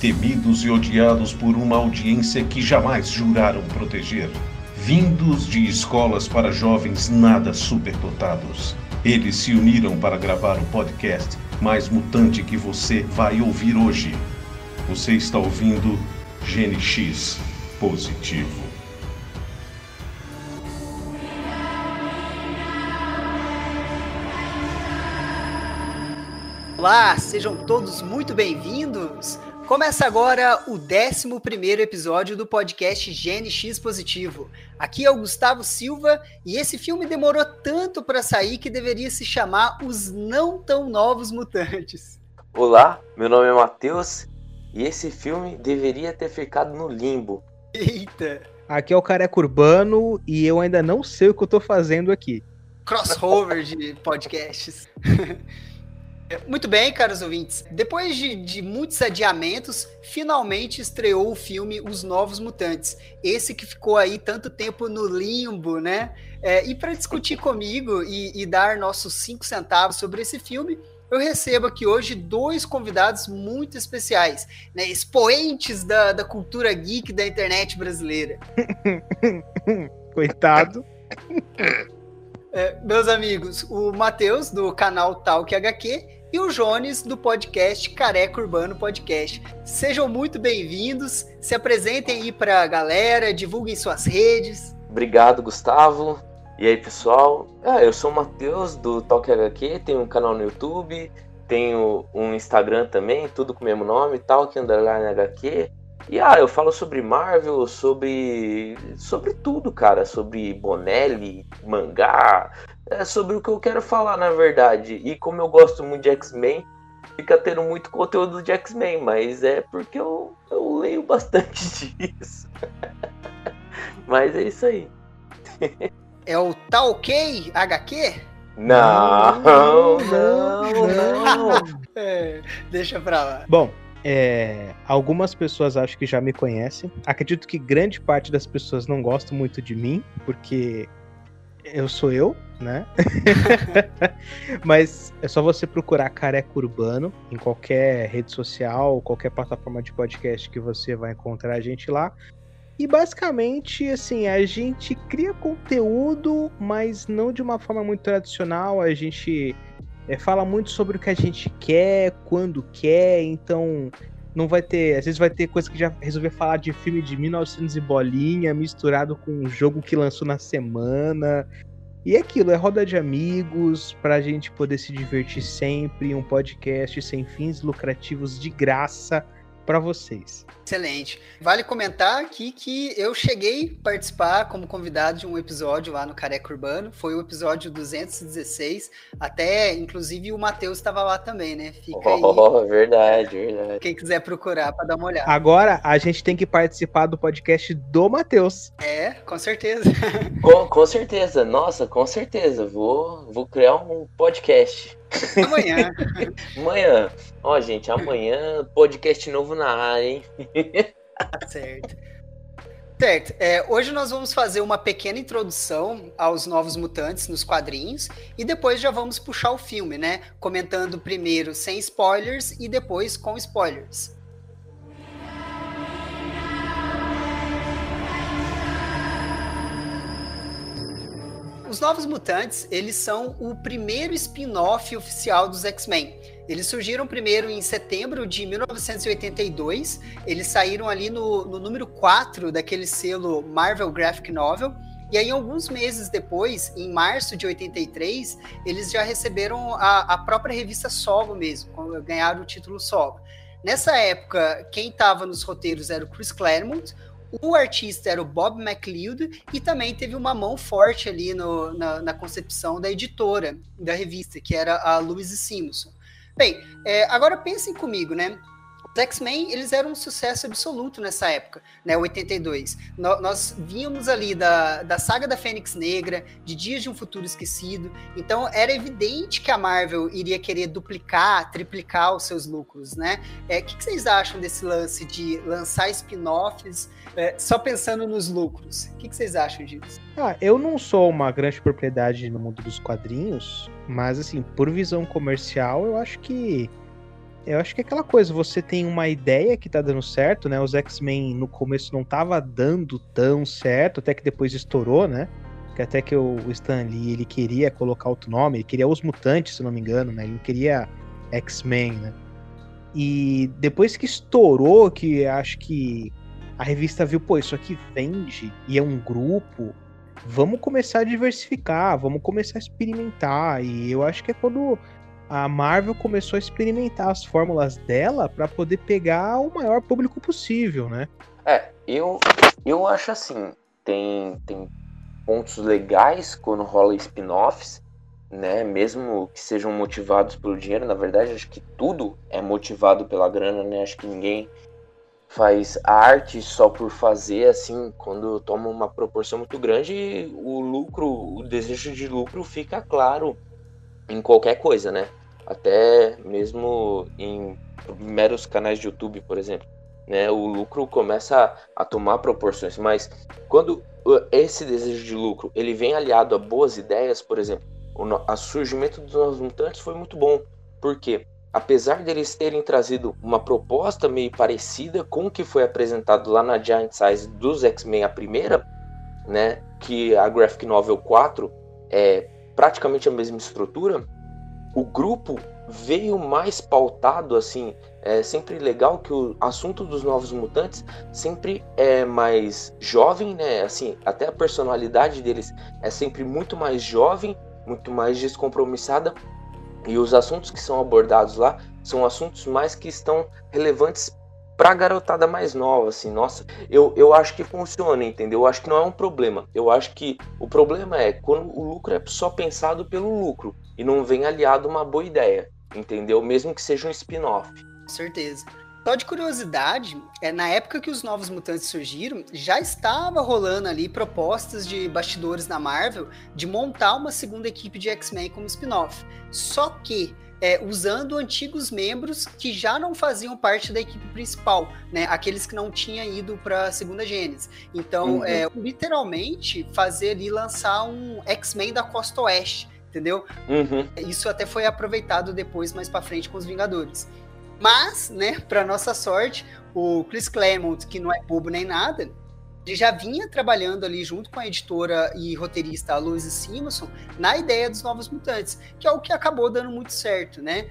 temidos e odiados por uma audiência que jamais juraram proteger. Vindos de escolas para jovens nada superdotados. Eles se uniram para gravar o podcast mais mutante que você vai ouvir hoje. Você está ouvindo GNX Positivo. Olá, sejam todos muito bem-vindos. Começa agora o 11 episódio do podcast GNX Positivo. Aqui é o Gustavo Silva e esse filme demorou tanto para sair que deveria se chamar Os Não Tão Novos Mutantes. Olá, meu nome é Matheus e esse filme deveria ter ficado no limbo. Eita! Aqui é o Careca Urbano e eu ainda não sei o que eu tô fazendo aqui. Crossover de podcasts. Muito bem, caros ouvintes. Depois de, de, muitos adiamentos, finalmente estreou o filme Os Novos Mutantes. Esse que ficou aí tanto tempo no limbo, né? É, e para discutir comigo e, e, dar nossos cinco centavos sobre esse filme, eu recebo aqui hoje dois convidados muito especiais, né? Expoentes da, da cultura geek da internet brasileira. Coitado. É, meus amigos, o Matheus, do canal Talk HQ, e o Jones do podcast Careca Urbano Podcast. Sejam muito bem-vindos, se apresentem aí para a galera, divulguem suas redes. Obrigado, Gustavo. E aí, pessoal? Ah, eu sou o Matheus do Talk HQ, tenho um canal no YouTube, tenho um Instagram também, tudo com o mesmo nome, Talk Underline HQ. E ah, eu falo sobre Marvel, sobre sobre tudo, cara, sobre Bonelli, mangá, é sobre o que eu quero falar, na verdade. E como eu gosto muito de X-Men, fica tendo muito conteúdo de X-Men, mas é porque eu, eu leio bastante disso. mas é isso aí. é o Tá Ok HQ? Não, não, não. não. é, deixa pra lá. Bom, é, algumas pessoas acho que já me conhecem. Acredito que grande parte das pessoas não gostam muito de mim, porque eu sou eu, né? Mas é só você procurar Careca Urbano em qualquer rede social, qualquer plataforma de podcast que você vai encontrar a gente lá. E basicamente, assim, a gente cria conteúdo, mas não de uma forma muito tradicional. A gente é, fala muito sobre o que a gente quer, quando quer, então não vai ter. Às vezes vai ter coisa que já resolver falar de filme de 1900 e bolinha misturado com um jogo que lançou na semana. E é aquilo, é roda de amigos, pra gente poder se divertir sempre, um podcast sem fins lucrativos de graça para vocês. Excelente. Vale comentar aqui que eu cheguei a participar como convidado de um episódio lá no Careca Urbano. Foi o episódio 216. Até, inclusive, o Matheus estava lá também, né? Fica oh, aí. verdade, verdade. Quem quiser procurar para dar uma olhada. Agora a gente tem que participar do podcast do Matheus. É, com certeza. Com, com certeza. Nossa, com certeza. Vou, vou criar um podcast. Amanhã. amanhã. Ó, gente, amanhã podcast novo na área, hein? Tá certo. Certo. É, hoje nós vamos fazer uma pequena introdução aos Novos Mutantes nos quadrinhos e depois já vamos puxar o filme, né? Comentando primeiro sem spoilers e depois com spoilers. Os Novos Mutantes, eles são o primeiro spin-off oficial dos X-Men. Eles surgiram primeiro em setembro de 1982. Eles saíram ali no, no número 4 daquele selo Marvel Graphic Novel. E aí, alguns meses depois, em março de 83, eles já receberam a, a própria revista Solo mesmo, ganharam o título Solo. Nessa época, quem estava nos roteiros era o Chris Claremont, o artista era o Bob McLeod e também teve uma mão forte ali no, na, na, concepção da editora da revista, que era a Louise Simpson. Bem, é, agora pensem comigo, né? Os X-Men, eles eram um sucesso absoluto nessa época, né, 82. No, nós vínhamos ali da, da saga da Fênix Negra, de Dias de um Futuro Esquecido, então era evidente que a Marvel iria querer duplicar, triplicar os seus lucros, né? O é, que, que, vocês acham desse lance de lançar spin-offs é, só pensando nos lucros? O que, que vocês acham disso? Ah, eu não sou uma grande propriedade no mundo dos quadrinhos, mas assim, por visão comercial, eu acho que Eu acho que é aquela coisa, você tem uma ideia que tá dando certo, né? Os X-Men no começo não tava dando tão certo, até que depois estourou, né? Que até que o Stan Lee, ele queria colocar outro nome, ele queria os mutantes, se não me engano, né? Ele não queria X-Men, né? E depois que estourou, que acho que a revista viu, pô, isso aqui vende e é um grupo, vamos começar a diversificar, vamos começar a experimentar. E eu acho que é quando a Marvel começou a experimentar as fórmulas dela para poder pegar o maior público possível, né? É, eu, eu acho assim, tem, tem pontos legais quando rola spin-offs, né? Mesmo que sejam motivados pelo dinheiro, na verdade, acho que tudo é motivado pela grana, né? Acho que ninguém faz arte só por fazer, assim, quando toma uma proporção muito grande, o lucro, o desejo de lucro fica claro em qualquer coisa, né? Até mesmo em meros canais de YouTube, por exemplo, né? O lucro começa a, tomar proporções, mas quando esse desejo de lucro ele vem aliado a boas ideias, por exemplo, o surgimento dos novos mutantes foi muito bom, porque apesar deles terem trazido uma proposta meio parecida com o que foi apresentado lá na Giant Size dos X-Men a primeira, né, que a Graphic Novel 4 é praticamente a mesma estrutura, o grupo veio mais pautado assim, é sempre legal que o assunto dos novos mutantes sempre é mais jovem, né? Assim, até a personalidade deles é sempre muito mais jovem, muito mais descompromissada e os assuntos que são abordados lá são assuntos mais que estão relevantes para a garotada mais nova, assim, nossa, eu, eu acho que funciona, entendeu? Eu acho que não é um problema. Eu acho que o problema é quando o lucro é só pensado pelo lucro e não vem aliado uma boa ideia, entendeu? Mesmo que seja um spin-off. Certeza. Só de curiosidade, é, na época que os Novos Mutantes surgiram, já estava rolando ali propostas de bastidores na Marvel de montar uma segunda equipe de X-Men como spin-off. Só que é, usando antigos membros que já não faziam parte da equipe principal, né? Aqueles que não tinham ido para a segunda Gênesis. Então, uhum. é, literalmente, fazer ali lançar um X-Men da Costa Oeste, entendeu? Uhum. Isso até foi aproveitado depois, mais para frente, com os Vingadores. Mas, né, para nossa sorte, o Chris Claremont, que não é bobo nem nada, ele já vinha trabalhando ali junto com a editora e roteirista Louise Simonson na ideia dos Novos Mutantes, que é o que acabou dando muito certo, né?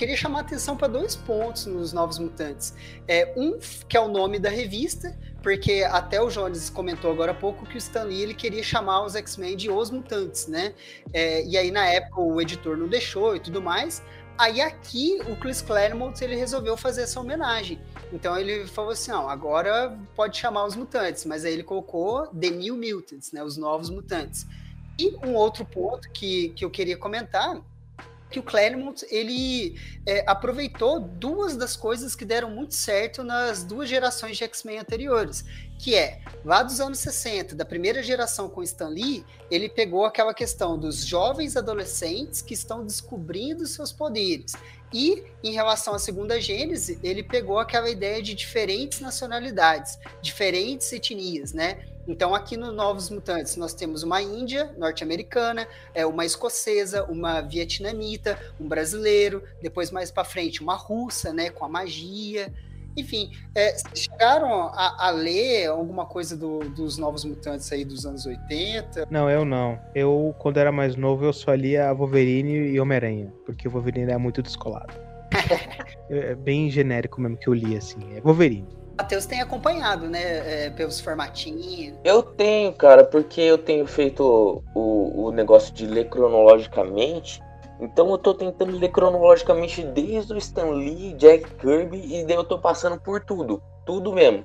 Queria chamar atenção para dois pontos nos Novos Mutantes. É, um, que é o nome da revista, porque até o Jones comentou agora há pouco que o Stan Lee ele queria chamar os X-Men de Os Mutantes, né? É, e aí, na época, o editor não deixou e tudo mais. Aí aqui o Chris Claremont ele resolveu fazer essa homenagem. Então ele falou assim, não, agora pode chamar os mutantes, mas aí ele colocou The New Mutants, né, os novos mutantes. E um outro ponto que, que eu queria comentar que o Claremont ele é, aproveitou duas das coisas que deram muito certo nas duas gerações de X-Men anteriores, que é, lá dos anos 60, da primeira geração com Stan Lee, ele pegou aquela questão dos jovens adolescentes que estão descobrindo seus poderes. E, em relação à segunda Gênese, ele pegou aquela ideia de diferentes nacionalidades, diferentes etnias, né? Então, aqui no Novos Mutantes, nós temos uma índia norte-americana, é uma escocesa, uma vietnamita, um brasileiro, depois mais para frente uma russa, né, com a magia. Enfim, é, chegaram a, a, ler alguma coisa do, dos Novos Mutantes aí dos anos 80? Não, eu não. Eu, quando era mais novo, eu só lia Wolverine e Homem-Aranha, porque o Wolverine é muito descolado. é bem genérico mesmo que eu li, assim. É Wolverine. Matheus tem acompanhado, né? É, pelos formatinhos. Eu tenho, cara, porque eu tenho feito o, o negócio de ler cronologicamente. Então eu tô tentando ler cronologicamente desde o Stan Lee, Jack Kirby, e daí eu tô passando por tudo. Tudo mesmo.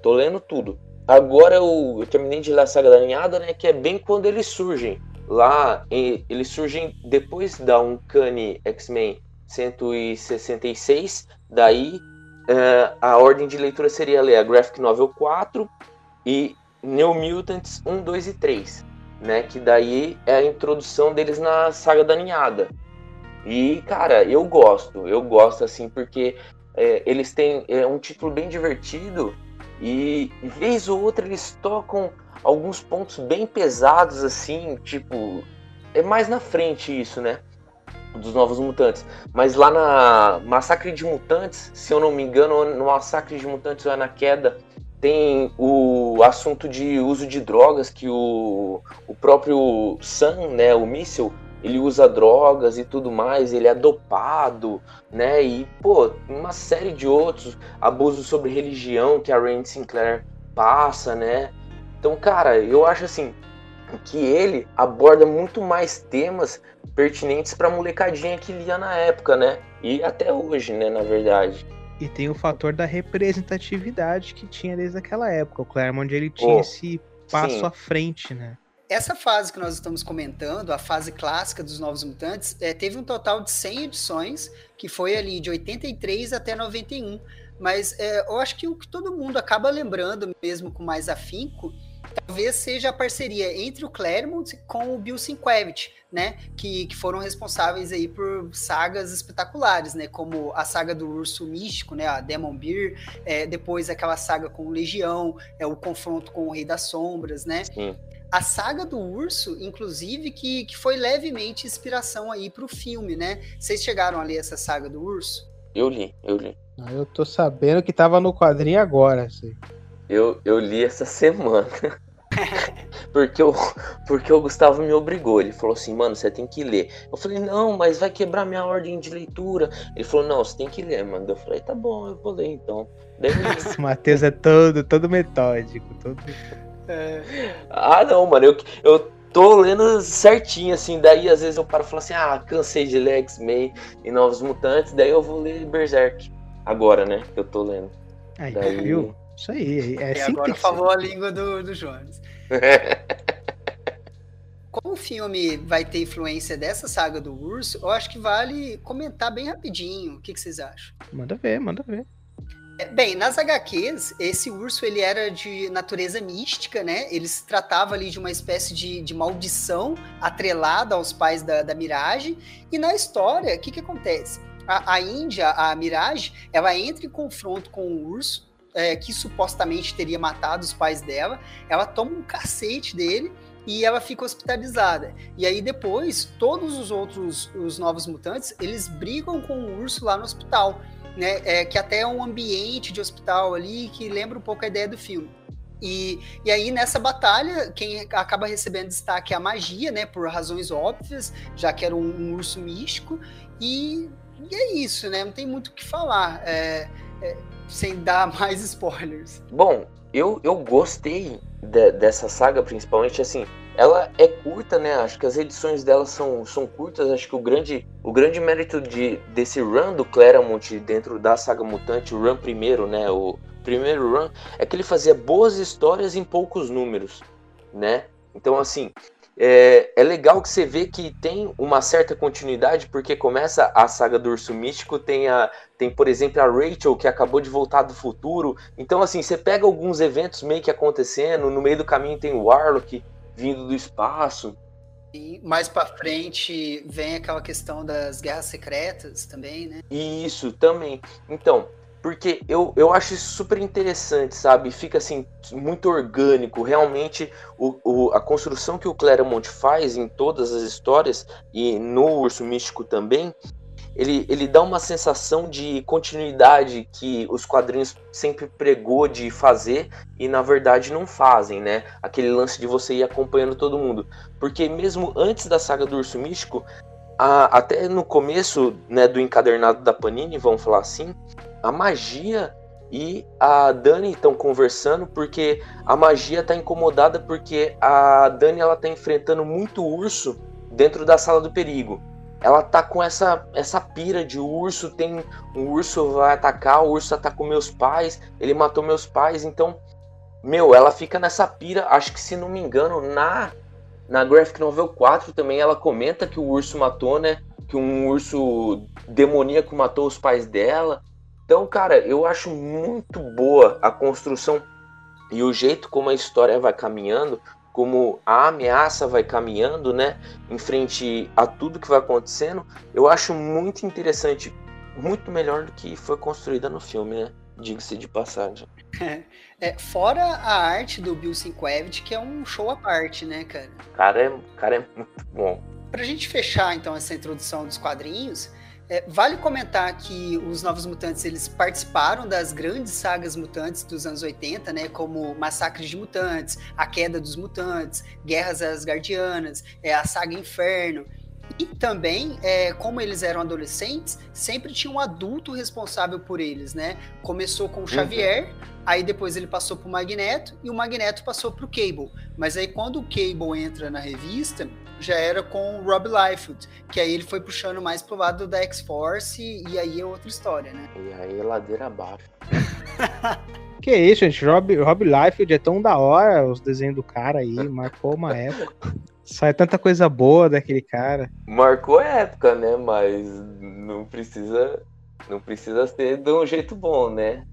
Tô lendo tudo. Agora eu, eu terminei de ler a saga da ninhada, né? Que é bem quando eles surgem. Lá, eles surgem depois da Uncanny X-Men 166. Daí uh, a ordem de leitura seria ler a Graphic Novel 4 e New Mutants 1, 2 e 3, né? Que daí é a introdução deles na saga da ninhada. E, cara, eu gosto, eu gosto assim, porque é, eles têm é, um título bem divertido e vez ou outra eles tocam alguns pontos bem pesados, assim, tipo, é mais na frente isso, né? Dos Novos Mutantes. Mas lá na Massacre de Mutantes, se eu não me engano, no Massacre de Mutantes ou é na Queda, tem o assunto de uso de drogas, que o, o próprio Sam, né, o míssil, ele usa drogas e tudo mais, ele é dopado, né? E, pô, uma série de outros abusos sobre religião que a Rain Sinclair passa, né? Então, cara, eu acho assim que ele aborda muito mais temas pertinentes para molecadinha que lia na época, né? E até hoje, né, na verdade. E tem o fator da representatividade que tinha desde aquela época. O Claremont ele tinha oh, esse passo sim. à frente, né? Essa fase que nós estamos comentando, a fase clássica dos Novos Mutantes, é, teve um total de 100 edições, que foi ali de 83 até 91. Mas é, eu acho que o que todo mundo acaba lembrando, mesmo com mais afinco, talvez seja a parceria entre o Claremont com o Bill Sienkiewicz, né, que, que foram responsáveis aí por sagas espetaculares, né, como a saga do Urso Místico, né, a Demon Beer, é, depois aquela saga com o Legião, é o confronto com o Rei das Sombras, né, Sim. A saga do urso, inclusive, que, que foi levemente inspiração aí para o filme, né? Vocês chegaram a ler essa saga do urso? Eu li, eu li. Ah, eu tô sabendo que tava no quadrinho agora, assim. Eu, eu li essa semana. porque, o, porque o Gustavo me obrigou. Ele falou assim, mano, você tem que ler. Eu falei, não, mas vai quebrar minha ordem de leitura. Ele falou, não, você tem que ler, mano. Eu falei, tá bom, eu vou ler então. Daí o Matheus é todo, todo metódico. Todo... É... Ah, não, mano, eu, eu tô lendo certinho, assim. Daí às vezes eu paro e falo assim, ah, cansei de ler X-Men e Novos Mutantes. Daí eu vou ler Berserk. Agora, né? Que eu tô lendo. Aí, daí... viu? Isso aí. É e assim agora falou a língua do, do Jones. Como o filme vai ter influência dessa saga do urso, eu acho que vale comentar bem rapidinho. O que, que vocês acham? Manda ver, manda ver. É, bem, nas HQs, esse urso ele era de natureza mística, né? Ele se tratava ali de uma espécie de, de maldição atrelada aos pais da, da Mirage. E na história, o que, que acontece? A, a Índia, a Mirage, ela entra em confronto com o urso é, que supostamente teria matado os pais dela, ela toma um cacete dele e ela fica hospitalizada. E aí depois, todos os outros, os novos mutantes, eles brigam com o urso lá no hospital, né? É, que até é um ambiente de hospital ali que lembra um pouco a ideia do filme. E, e aí, nessa batalha, quem acaba recebendo destaque é a magia, né? Por razões óbvias, já que era um, um urso místico. E, e, é isso, né? Não tem muito o que falar. É, é, sem dar mais spoilers. Bom, eu, eu gostei de, dessa saga, principalmente assim. Ela é curta, né? Acho que as edições dela são, são curtas. Acho que o grande, o grande mérito de, desse run do Claremont dentro da saga Mutante, o run primeiro, né? O primeiro run, é que ele fazia boas histórias em poucos números, né? Então, assim, é, é, legal que você vê que tem uma certa continuidade, porque começa a saga do Urso Místico, tem, a, tem, por exemplo, a Rachel, que acabou de voltar do futuro. Então, assim, você pega alguns eventos meio que acontecendo, no meio do caminho tem o Warlock vindo do espaço. E mais para frente vem aquela questão das guerras secretas também, né? Isso, também. Então, porque eu, eu acho isso super interessante, sabe? Fica assim, muito orgânico. Realmente, o, o, a construção que o Claremont faz em todas as histórias, e no Urso Místico também, ele, ele dá uma sensação de continuidade que os quadrinhos sempre pregou de fazer e na verdade não fazem, né? Aquele lance de você ir acompanhando todo mundo. Porque mesmo antes da saga do Urso Místico, a, até no começo né, do encadernado da Panini, vamos falar assim, a magia e a Dani estão conversando porque a magia está incomodada porque a Dani ela tá enfrentando muito urso dentro da sala do perigo. Ela tá com essa essa pira de urso, tem um urso vai atacar, o urso atacou meus pais, ele matou meus pais, então meu, ela fica nessa pira, acho que se não me engano, na na Graphic Novel 4 também ela comenta que o urso matou, né? Que um urso demoníaco matou os pais dela. Então, cara, eu acho muito boa a construção e o jeito como a história vai caminhando, como a ameaça vai caminhando, né, em frente a tudo que vai acontecendo, eu acho muito interessante, muito melhor do que foi construída no filme, né? Diga-se de passagem. É, fora a arte do Bill Sienkiewicz, que é um show à parte, né, cara? Cara, é, cara é muito bom. para a gente fechar então essa introdução dos quadrinhos, é, vale comentar que os Novos Mutantes eles participaram das grandes sagas mutantes dos anos 80, né, como Massacres de Mutantes, A Queda dos Mutantes, Guerras Asgardianas, é, a saga Inferno. E também, é, como eles eram adolescentes, sempre tinha um adulto responsável por eles, né? Começou com o Xavier, uhum. aí depois ele passou para o Magneto e o Magneto passou para o Cable. Mas aí quando o Cable entra na revista, já era com o Rob Liefeld, que aí ele foi puxando mais pro lado da X-Force e aí é outra história, né? E aí ladeira abaixo. que isso, gente, Rob, Rob Liefeld é tão da hora os desenhos do cara aí, marcou uma época. Sai tanta coisa boa daquele cara. Marcou a época, né? Mas não precisa não precisa ser de um jeito bom, né?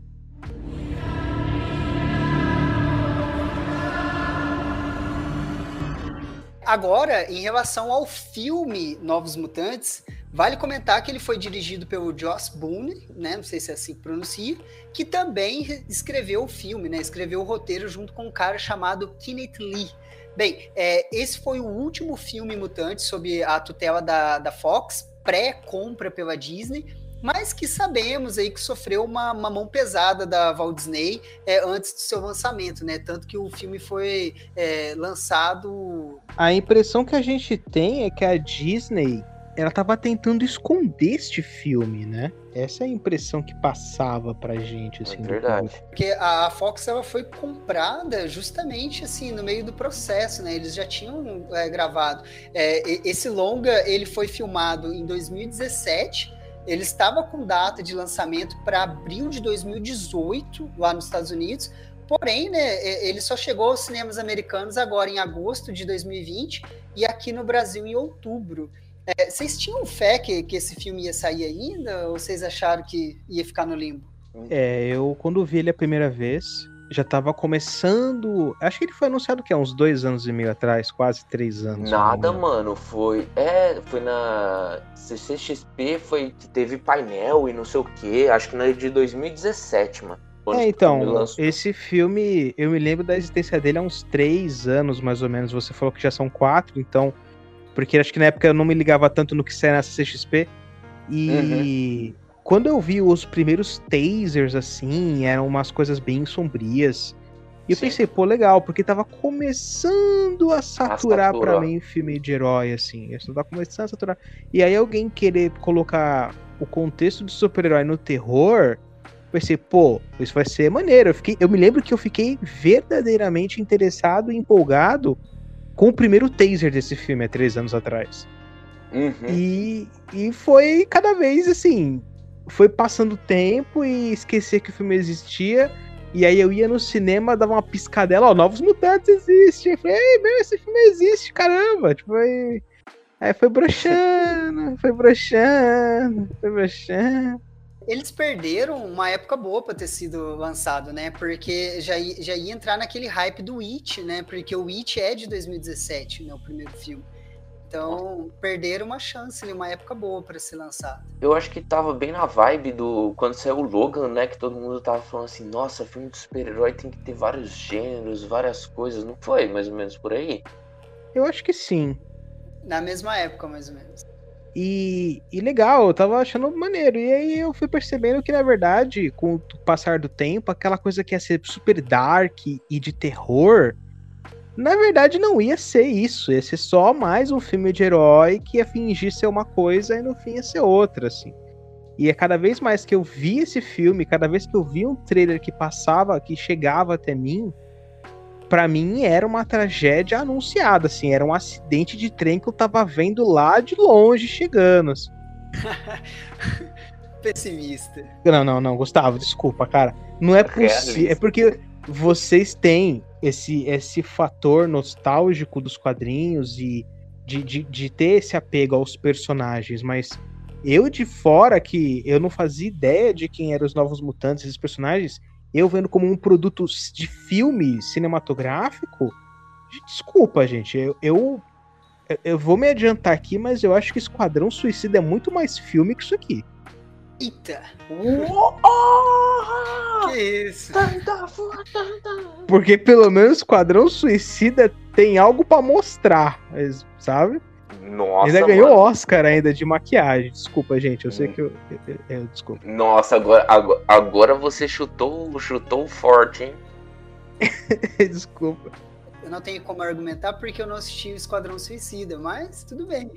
Agora, em relação ao filme Novos Mutantes, vale comentar que ele foi dirigido pelo Joss Boone, né? Não sei se é assim que pronuncia, que também escreveu o filme, né? Escreveu o roteiro junto com um cara chamado Kenneth Lee. Bem, é, esse foi o último filme mutante sob a tutela da, da Fox, pré-compra pela Disney mas que sabemos aí que sofreu uma, uma mão pesada da Walt Disney é, antes do seu lançamento, né? Tanto que o filme foi é, lançado. A impressão que a gente tem é que a Disney ela estava tentando esconder este filme, né? Essa é a impressão que passava pra gente, assim. É verdade. Porque a Fox ela foi comprada justamente assim no meio do processo, né? Eles já tinham é, gravado. É, esse longa ele foi filmado em 2017 ele estava com data de lançamento para abril de 2018 lá nos Estados Unidos, porém, né, ele só chegou aos cinemas americanos agora em agosto de 2020 e aqui no Brasil em outubro. É, vocês tinham fé que, que esse filme ia sair ainda ou vocês acharam que ia ficar no limbo? É, eu quando vi ele a primeira vez, já estava começando. Acho que ele foi anunciado que há uns dois anos e meio atrás, quase três anos. Nada, mano. Foi. É, foi na CCXP, foi teve painel e não sei o que. Acho que na de 2017, mano. É, então, esse filme, eu me lembro da existência dele há uns três anos, mais ou menos. Você falou que já são quatro, então. Porque acho que na época eu não me ligava tanto no que saia na CCXP. E. Uhum quando eu vi os primeiros tasers, assim, eram umas coisas bem sombrias. E eu Sim. pensei, pô, legal, porque tava começando a saturar para mim filme de herói, assim. Isso tava começando a saturar. E aí alguém querer colocar o contexto de super-herói no terror, pensei, pô, isso vai ser maneiro. Eu, fiquei, eu me lembro que eu fiquei verdadeiramente interessado e empolgado com o primeiro taser desse filme há três anos atrás. Uhum. E, e foi cada vez assim foi passando tempo e esquecer que o filme existia. E aí eu ia no cinema, dava uma piscadela, ó, Novos Mutantes existe. Eu falei, ei, meu, esse filme existe, caramba. Tipo, aí, aí foi broxando, foi broxando, foi broxando. Eles perderam uma época boa para ter sido lançado, né? Porque já, já ia entrar naquele hype do It, né? Porque o It é de 2017, né? O primeiro filme. Então, perderam uma chance, uma época boa para ser lançado. Eu acho que tava bem na vibe do quando saiu o Logan, né, que todo mundo tava falando assim: "Nossa, filme de super-herói tem que ter vários gêneros, várias coisas". Não foi mais ou menos por aí? Eu acho que sim. Na mesma época, mais ou menos. E, e, legal, eu tava achando maneiro. E aí eu fui percebendo que, na verdade, com o passar do tempo, aquela coisa que ia ser super dark e de terror na verdade, não ia ser isso. Ia ser só mais um filme de herói que ia fingir ser uma coisa e no fim ia ser outra, assim. E é cada vez mais que eu vi esse filme, cada vez que eu vi um trailer que passava, que chegava até mim, para mim era uma tragédia anunciada, assim, era um acidente de trem que eu tava vendo lá de longe chegando. Assim. Pessimista. Não, não, não, Gustavo, desculpa, cara. Não é possível. É porque vocês têm esse, esse fator nostálgico dos quadrinhos e de, de, de ter esse apego aos personagens, mas eu de fora, que eu não fazia ideia de quem eram os novos mutantes, esses personagens, eu vendo como um produto de filme cinematográfico, desculpa, gente, eu, eu, eu vou me adiantar aqui, mas eu acho que Esquadrão Suicida é muito mais filme que isso aqui. Eita! Oh! Que isso? Porque pelo menos Esquadrão Suicida tem algo para mostrar, sabe? Nossa, ainda ganhou mano. Oscar ainda de maquiagem. Desculpa, gente. Eu sei Hum. que eu. eu, eu- eu- desculpa. Nossa, agora, agora, agora você chutou, chutou forte, hein? desculpa. Eu não tenho como argumentar porque eu não assisti o Esquadrão Suicida, mas tudo bem.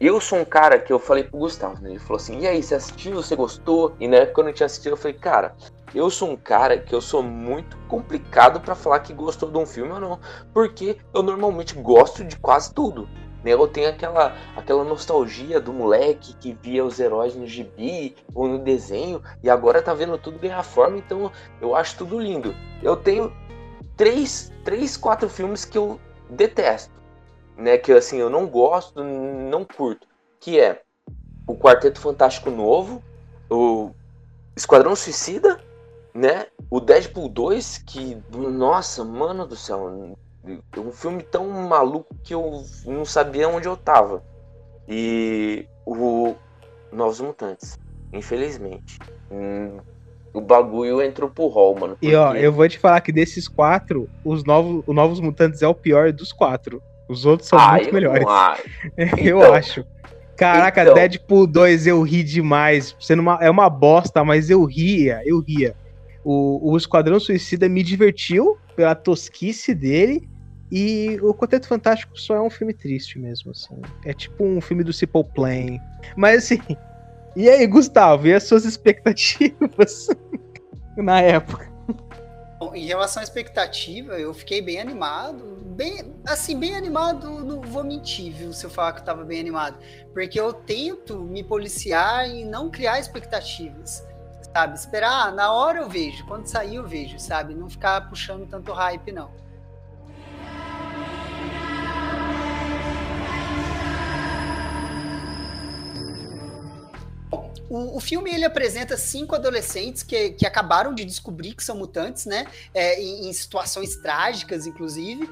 Eu sou um cara que eu falei pro Gustavo, né? Ele falou assim: e aí, você assistiu? Você gostou? E na época eu não tinha assistido, eu falei, cara, eu sou um cara que eu sou muito complicado pra falar que gostou de um filme ou não. Porque eu normalmente gosto de quase tudo. Né? Eu tenho aquela, aquela nostalgia do moleque que via os heróis no gibi ou no desenho e agora tá vendo tudo ganhar forma, então eu acho tudo lindo. Eu tenho três, três quatro filmes que eu detesto né, que assim eu não gosto, não curto, que é o Quarteto Fantástico Novo, o Esquadrão Suicida, né, o Deadpool 2, que nossa, mano do céu, um filme tão maluco que eu não sabia onde eu tava. E o Novos Mutantes, infelizmente. Hum, o bagulho entrou pro hall, mano. E ó, porque- eu vou te falar que desses quatro, os novos, o Novos Mutantes é o pior dos quatro. Os outros são Ah, muito eu melhores. acho. eu Então. acho. Caraca, Então. Deadpool 2 eu ri demais. Sendo uma, é uma bosta, mas eu ria, eu ria. O, o Esquadrão Suicida me divertiu pela tosquice dele. E o Quarteto Fantástico só é um filme triste mesmo, assim. É tipo um filme do Simple Plan. Mas assim. E aí, Gustavo, e as suas expectativas na época? Bom, em relação à expectativa, eu fiquei bem animado. Bem, assim, bem animado, não vou mentir, viu, se eu falar que eu tava bem animado. Porque eu tento me policiar e não criar expectativas. Sabe? Esperar, ah, na hora eu vejo, quando sair eu vejo, sabe? Não ficar puxando tanto hype, não. O, o filme ele apresenta cinco adolescentes que, que acabaram de descobrir que são mutantes, né? É, em, em situações trágicas, inclusive.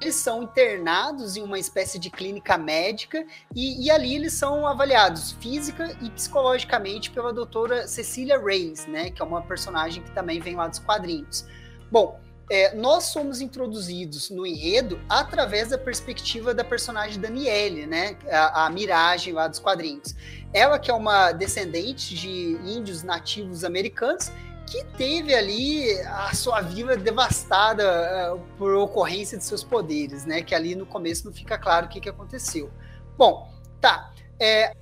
Eles são internados em uma espécie de clínica médica e, e ali eles são avaliados física e psicologicamente pela doutora Cecília Reis, né? Que é uma personagem que também vem lá dos quadrinhos. Bom, é, nós somos introduzidos no enredo através da perspectiva da personagem Daniele, né? A, a Miragem lá dos quadrinhos. Ela que é uma descendente de índios nativos americanos que teve ali a sua vida devastada uh, por ocorrência de seus poderes, né? Que ali no começo não fica claro o que, que aconteceu. Bom, tá. É,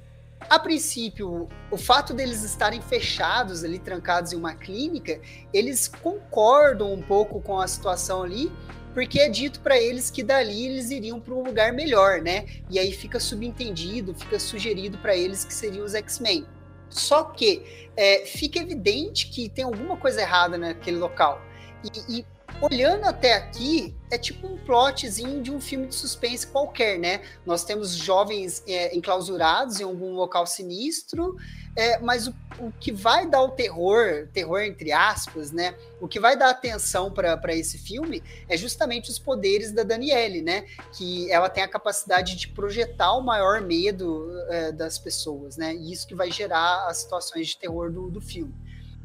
a princípio, o fato deles estarem fechados ali, trancados em uma clínica, eles concordam um pouco com a situação ali, porque é dito para eles que dali eles iriam para um lugar melhor, né? E aí fica subentendido, fica sugerido para eles que seriam os X-Men. Só que é, fica evidente que tem alguma coisa errada naquele local. E, e, olhando até aqui, é tipo um plotzinho de um filme de suspense qualquer, né? Nós temos jovens é, enclausurados em algum local sinistro, é, mas o, o, que vai dar o terror, terror entre aspas, né? O que vai dar atenção para esse filme é justamente os poderes da Daniele, né? Que ela tem a capacidade de projetar o maior medo é, das pessoas, né? E isso que vai gerar as situações de terror do, do filme.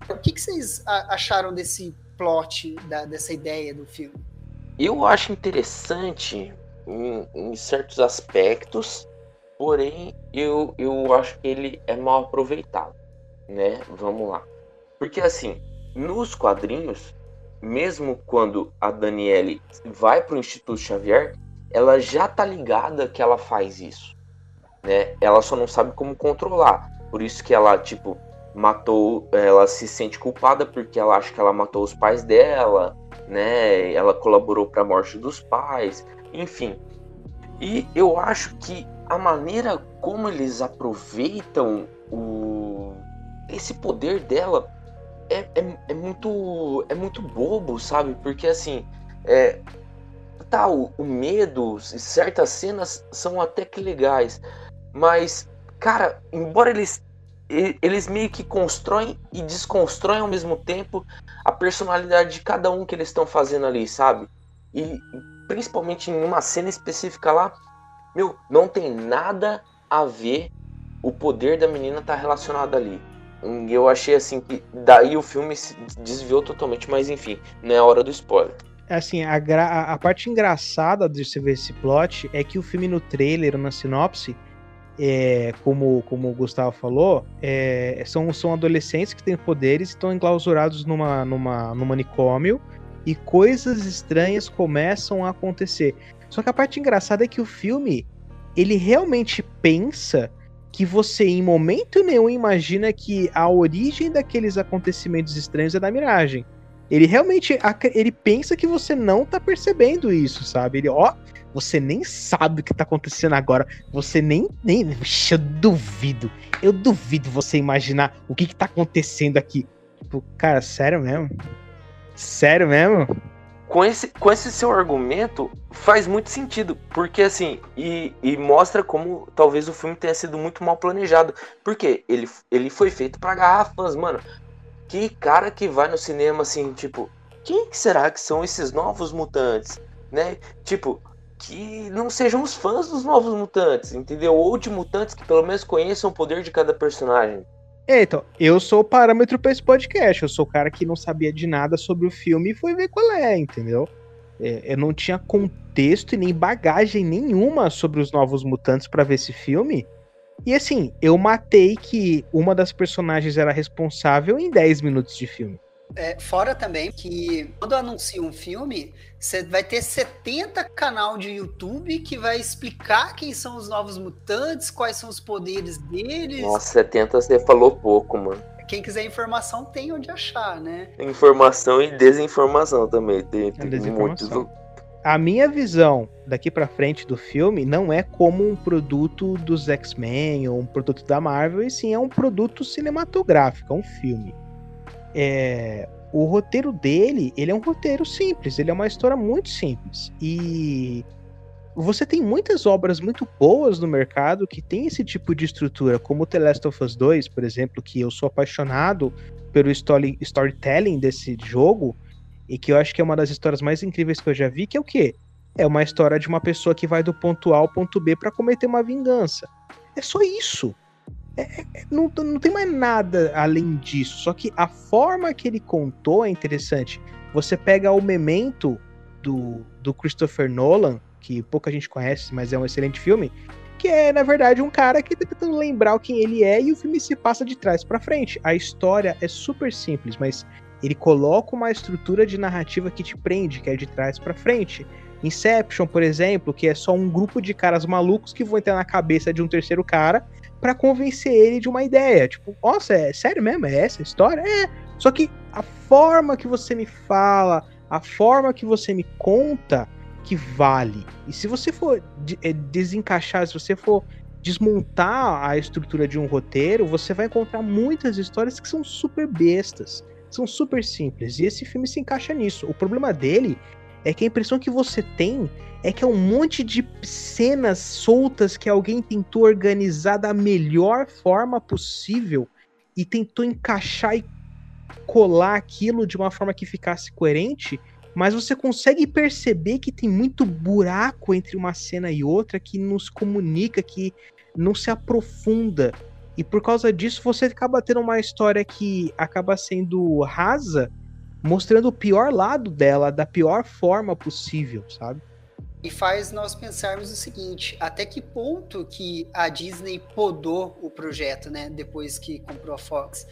O que, que vocês acharam desse plot, da, dessa ideia do filme? Eu acho interessante em, em certos aspectos, porém eu, eu acho que ele é mal aproveitado, né? Vamos lá. Porque assim, nos quadrinhos, mesmo quando a Daniele vai para o Instituto Xavier, ela já tá ligada que ela faz isso, né? Ela só não sabe como controlar. Por isso que ela, tipo, matou, ela se sente culpada porque ela acha que ela matou os pais dela, né? Ela colaborou para a morte dos pais, enfim. E eu acho que a maneira como eles aproveitam o esse poder dela é, é, é muito é muito bobo, sabe? Porque assim, é, tá o, o medo, certas cenas são até que legais, mas cara, embora eles eles meio que constroem e desconstroem ao mesmo tempo a personalidade de cada um que eles estão fazendo ali, sabe? E principalmente em uma cena específica lá, meu, não tem nada a ver o poder da menina tá relacionado ali. Eu achei assim que daí o filme se desviou totalmente, mas enfim, não é hora do spoiler. Assim, a, a, parte engraçada de você ver esse plot é que o filme no trailer, na sinopse, é, como, como o Gustavo falou, é, são, são adolescentes que têm poderes e estão enclausurados numa, numa, num manicômio e coisas estranhas começam a acontecer. Só que a parte engraçada é que o filme, ele realmente pensa que você em momento nenhum imagina que a origem daqueles acontecimentos estranhos é da miragem. Ele realmente ele pensa que você não tá percebendo isso, sabe? Ele, ó, você nem sabe o que tá acontecendo agora. Você nem. nem eu duvido. Eu duvido você imaginar o que, que tá acontecendo aqui. Tipo, cara, sério mesmo? Sério mesmo? Com esse, com esse seu argumento, faz muito sentido. Porque assim, e, e mostra como talvez o filme tenha sido muito mal planejado. Porque ele, ele foi feito para garrafas, mano. Que cara que vai no cinema assim, tipo, quem será que são esses novos mutantes? Né? Tipo, que não sejam os fãs dos novos mutantes, entendeu? Ou de mutantes que pelo menos conheçam o poder de cada personagem. É, então, eu sou o parâmetro para esse podcast. Eu sou o cara que não sabia de nada sobre o filme e foi ver qual é, entendeu? É, eu não tinha contexto e nem bagagem nenhuma sobre os novos mutantes para ver esse filme. E assim, eu matei que uma das personagens era responsável em 10 minutos de filme. É, fora também que quando anuncia um filme, você vai ter 70 canal de YouTube que vai explicar quem são os novos mutantes, quais são os poderes deles. Nossa, 70 você falou pouco, mano. Quem quiser informação tem onde achar, né? Informação e desinformação também. Tem, tem muitos. A minha visão daqui para frente do filme não é como um produto dos X-Men ou um produto da Marvel, e sim é um produto cinematográfico, é um filme é, o roteiro dele, ele é um roteiro simples, ele é uma história muito simples. E você tem muitas obras muito boas no mercado que tem esse tipo de estrutura, como The Last of Us 2, por exemplo, que eu sou apaixonado pelo story, storytelling desse jogo, e que eu acho que é uma das histórias mais incríveis que eu já vi, que é o quê? É uma história de uma pessoa que vai do ponto A ao ponto B para cometer uma vingança. É só isso. É, não, não tem mais nada além disso. Só que a forma que ele contou é interessante. Você pega o memento do, do Christopher Nolan, que pouca gente conhece, mas é um excelente filme, que é, na verdade, um cara que tá tentando lembrar quem ele é e o filme se passa de trás para frente. A história é super simples, mas ele coloca uma estrutura de narrativa que te prende, que é de trás para frente. Inception, por exemplo, que é só um grupo de caras malucos que vão entrar na cabeça de um terceiro cara para convencer ele de uma ideia. Tipo, nossa, é sério mesmo? É essa a história? É. Só que a forma que você me fala, a forma que você me conta, que vale. E se você for é, desencaixar, se você for desmontar a estrutura de um roteiro, você vai encontrar muitas histórias que são super bestas, são super simples. E esse filme se encaixa nisso. O problema dele é que a impressão que você tem é que é um monte de cenas soltas que alguém tentou organizar da melhor forma possível e tentou encaixar e colar aquilo de uma forma que ficasse coerente, mas você consegue perceber que tem muito buraco entre uma cena e outra que nos comunica, que não se aprofunda. E por causa disso você acaba tendo uma história que acaba sendo rasa mostrando o pior lado dela da pior forma possível, sabe? E faz nós pensarmos o seguinte: até que ponto que a Disney podou o projeto, né? Depois que comprou a Fox.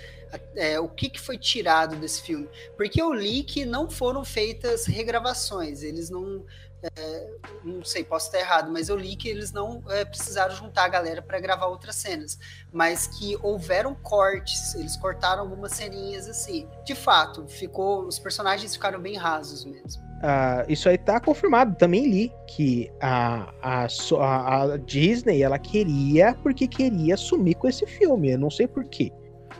É, o que, que foi tirado desse filme? Porque eu li que não foram feitas regravações, eles não é, não sei, posso estar errado, mas eu li que eles não é, precisaram juntar a galera para gravar outras cenas, mas que houveram cortes, eles cortaram algumas ceninhas assim. De fato, ficou, os personagens ficaram bem rasos mesmo. Uh, isso aí tá confirmado. Também li que a, a, a, Disney ela queria porque queria sumir com esse filme. Eu não sei porquê.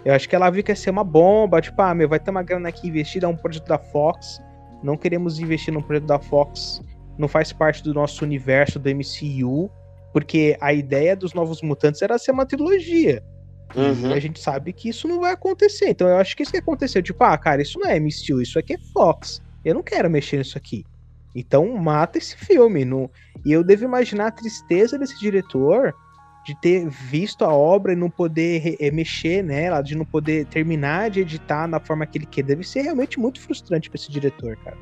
Eu acho que ela viu que ia ser uma bomba, tipo, ah, meu, vai ter uma grana aqui investida, é um projeto da Fox. Não queremos investir num projeto da Fox não faz parte do nosso universo do MCU, porque a ideia dos Novos Mutantes era ser uma trilogia. Uhum. E a gente sabe que isso não vai acontecer. Então eu acho que isso que aconteceu, tipo, ah, cara, isso não é MCU, isso aqui é Fox. Eu não quero mexer nisso aqui. Então mata esse filme. No... E eu devo imaginar a tristeza desse diretor de ter visto a obra e não poder eh, mexer nela, de não poder terminar de editar na forma que ele quer. Deve ser realmente muito frustrante para esse diretor, cara.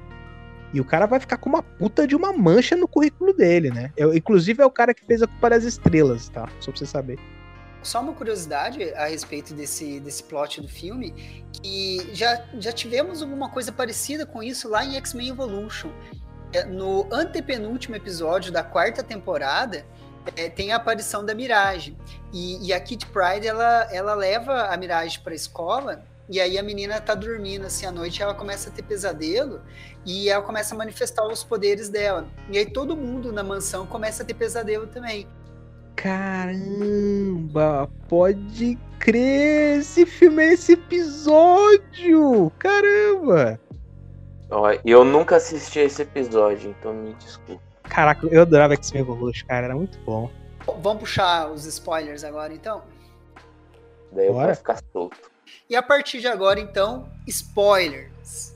E o cara vai ficar com uma puta de uma mancha no currículo dele, né? Eu, inclusive é o cara que fez a Culpa das Estrelas, tá? Só pra você saber. Só uma curiosidade a respeito desse, desse plot do filme, que já, já tivemos alguma coisa parecida com isso lá em X-Men Evolution. É, no antepenúltimo episódio da quarta temporada, é, tem a aparição da Mirage. E, e a Kit Pride, ela, ela leva a Mirage para a escola e aí a menina tá dormindo assim à noite, ela começa a ter pesadelo e ela começa a manifestar os poderes dela. E aí todo mundo na mansão começa a ter pesadelo também. Caramba, pode crer, esse filme é esse episódio. Caramba. Eu nunca assisti esse episódio, então me desculpe. Caraca, eu adorava X-Men Evolution, cara, era muito bom. Vamos puxar os spoilers agora, então? Daí eu vou ficar solto. E a partir de agora, então, spoilers.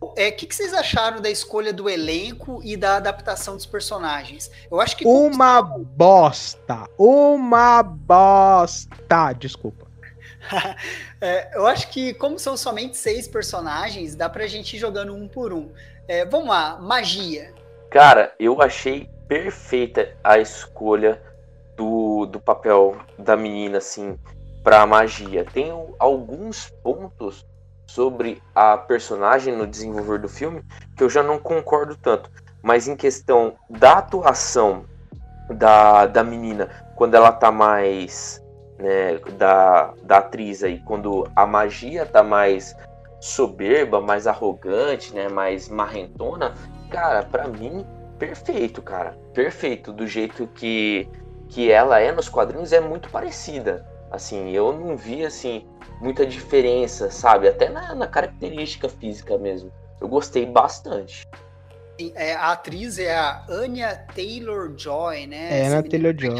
O é, que, que, vocês acharam da escolha do elenco e da adaptação dos personagens? Eu acho que. Uma bosta! Uma bosta! Desculpa. é, eu acho que, como são somente seis personagens, dá pra gente ir jogando um por um. É, vamos lá, magia. Cara, eu achei perfeita a escolha do, do papel da menina, assim, pra magia. Tem alguns pontos sobre a personagem no desenvolver do filme que eu já não concordo tanto. Mas em questão da atuação da, da menina, quando ela tá mais né, da, da atriz aí, quando a magia tá mais soberba, mais arrogante, né, mais marrentona, cara, para mim perfeito, cara, perfeito do jeito que que ela é nos quadrinhos é muito parecida. Assim, eu não vi assim muita diferença, sabe? Até na, na característica física mesmo. Eu gostei bastante. É, a atriz é a Anya Taylor Joy, né? É, Anya Taylor Joy.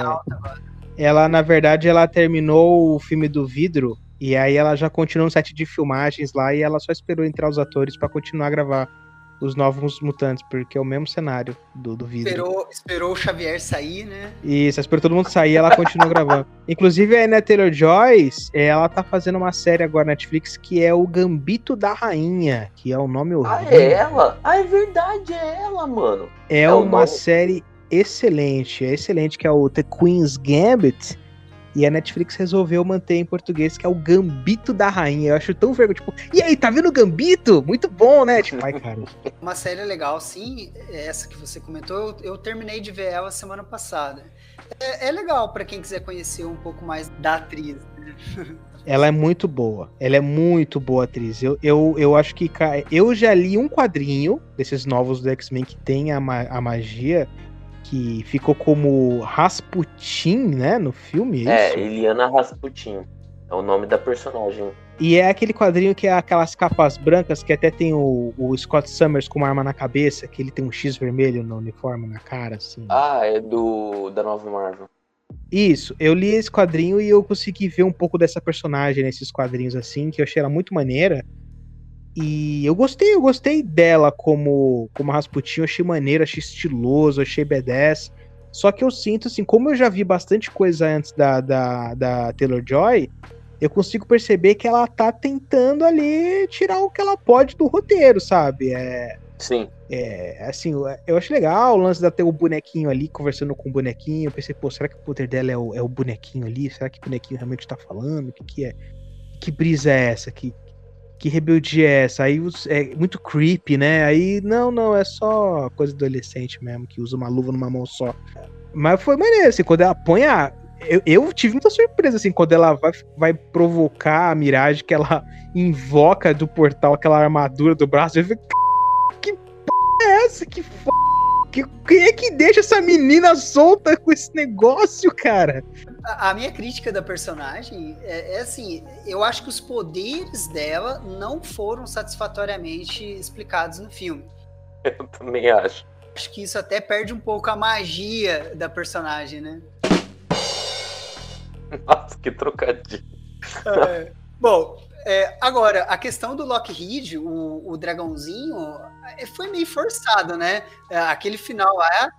Ela, na verdade, ela terminou o filme do vidro e aí ela já continuou no set de filmagens lá e ela só esperou entrar os atores para continuar a gravar os novos mutantes, porque é o mesmo cenário do, do vidro. Esperou, esperou o Xavier sair, né? Isso, esperou todo mundo sair ela continuou gravando. Inclusive, a Anna Taylor Joyce, ela tá fazendo uma série agora na Netflix que é o Gambito da Rainha, que é o nome horrível. Ah, é ela? Ah, é verdade, é ela, mano. É, é uma nome... série excelente, é excelente, que é o The Queen's Gambit. E a Netflix resolveu manter em português, que é o Gambito da Rainha. Eu acho tão vergonha, tipo, e aí, tá vendo o Gambito? Muito bom, né? Tipo, ai, cara. Uma série legal, sim, essa que você comentou, eu, eu terminei de ver ela semana passada. É, é legal para quem quiser conhecer um pouco mais da atriz. Ela é muito boa. Ela é muito boa atriz. Eu, eu, eu acho que. Eu já li um quadrinho desses novos do X-Men que tem a, ma a magia que ficou como Rasputin, né, no filme. É, é Eliana Rasputin. É o nome da personagem. E é aquele quadrinho que é aquelas capas brancas que até tem o, o, Scott Summers com uma arma na cabeça, que ele tem um X vermelho no uniforme na cara, assim. Ah, é do da nova Marvel. Isso, eu li esse quadrinho e eu consegui ver um pouco dessa personagem nesses quadrinhos assim, que eu achei ela muito maneira. E eu gostei, eu gostei dela como, como Rasputin, eu achei maneiro, achei estiloso, achei B10. Só que eu sinto, assim, como eu já vi bastante coisa antes da, da, da Taylor Joy, eu consigo perceber que ela tá tentando ali tirar o que ela pode do roteiro, sabe? É, Sim. É, assim, eu acho legal o lance de ter o bonequinho ali, conversando com o bonequinho. Eu pensei, pô, será que o poder dela é o, é o bonequinho ali? Será que o bonequinho realmente tá falando? O que, que é? Que brisa é essa? Que, que rebeldia é essa? Aí é muito creepy, né? Aí, não, não, é só coisa adolescente mesmo, que usa uma luva numa mão só. Mas foi maneiro, assim, quando ela põe a. Eu, eu tive muita surpresa, assim, quando ela vai, vai provocar a miragem que ela invoca do portal aquela armadura do braço. Eu falei, que p é essa? Que f que, quem é que deixa essa menina solta com esse negócio, cara? A, a minha crítica da personagem é, é, assim: eu acho que os poderes dela não foram satisfatoriamente explicados no filme. Eu também acho. Acho que isso até perde um pouco a magia da personagem, né? Nossa, que trocadilho. É, bom, é, agora, a questão do Lockheed, o, o dragãozinho, é, foi meio forçado, né? É, aquele final lá.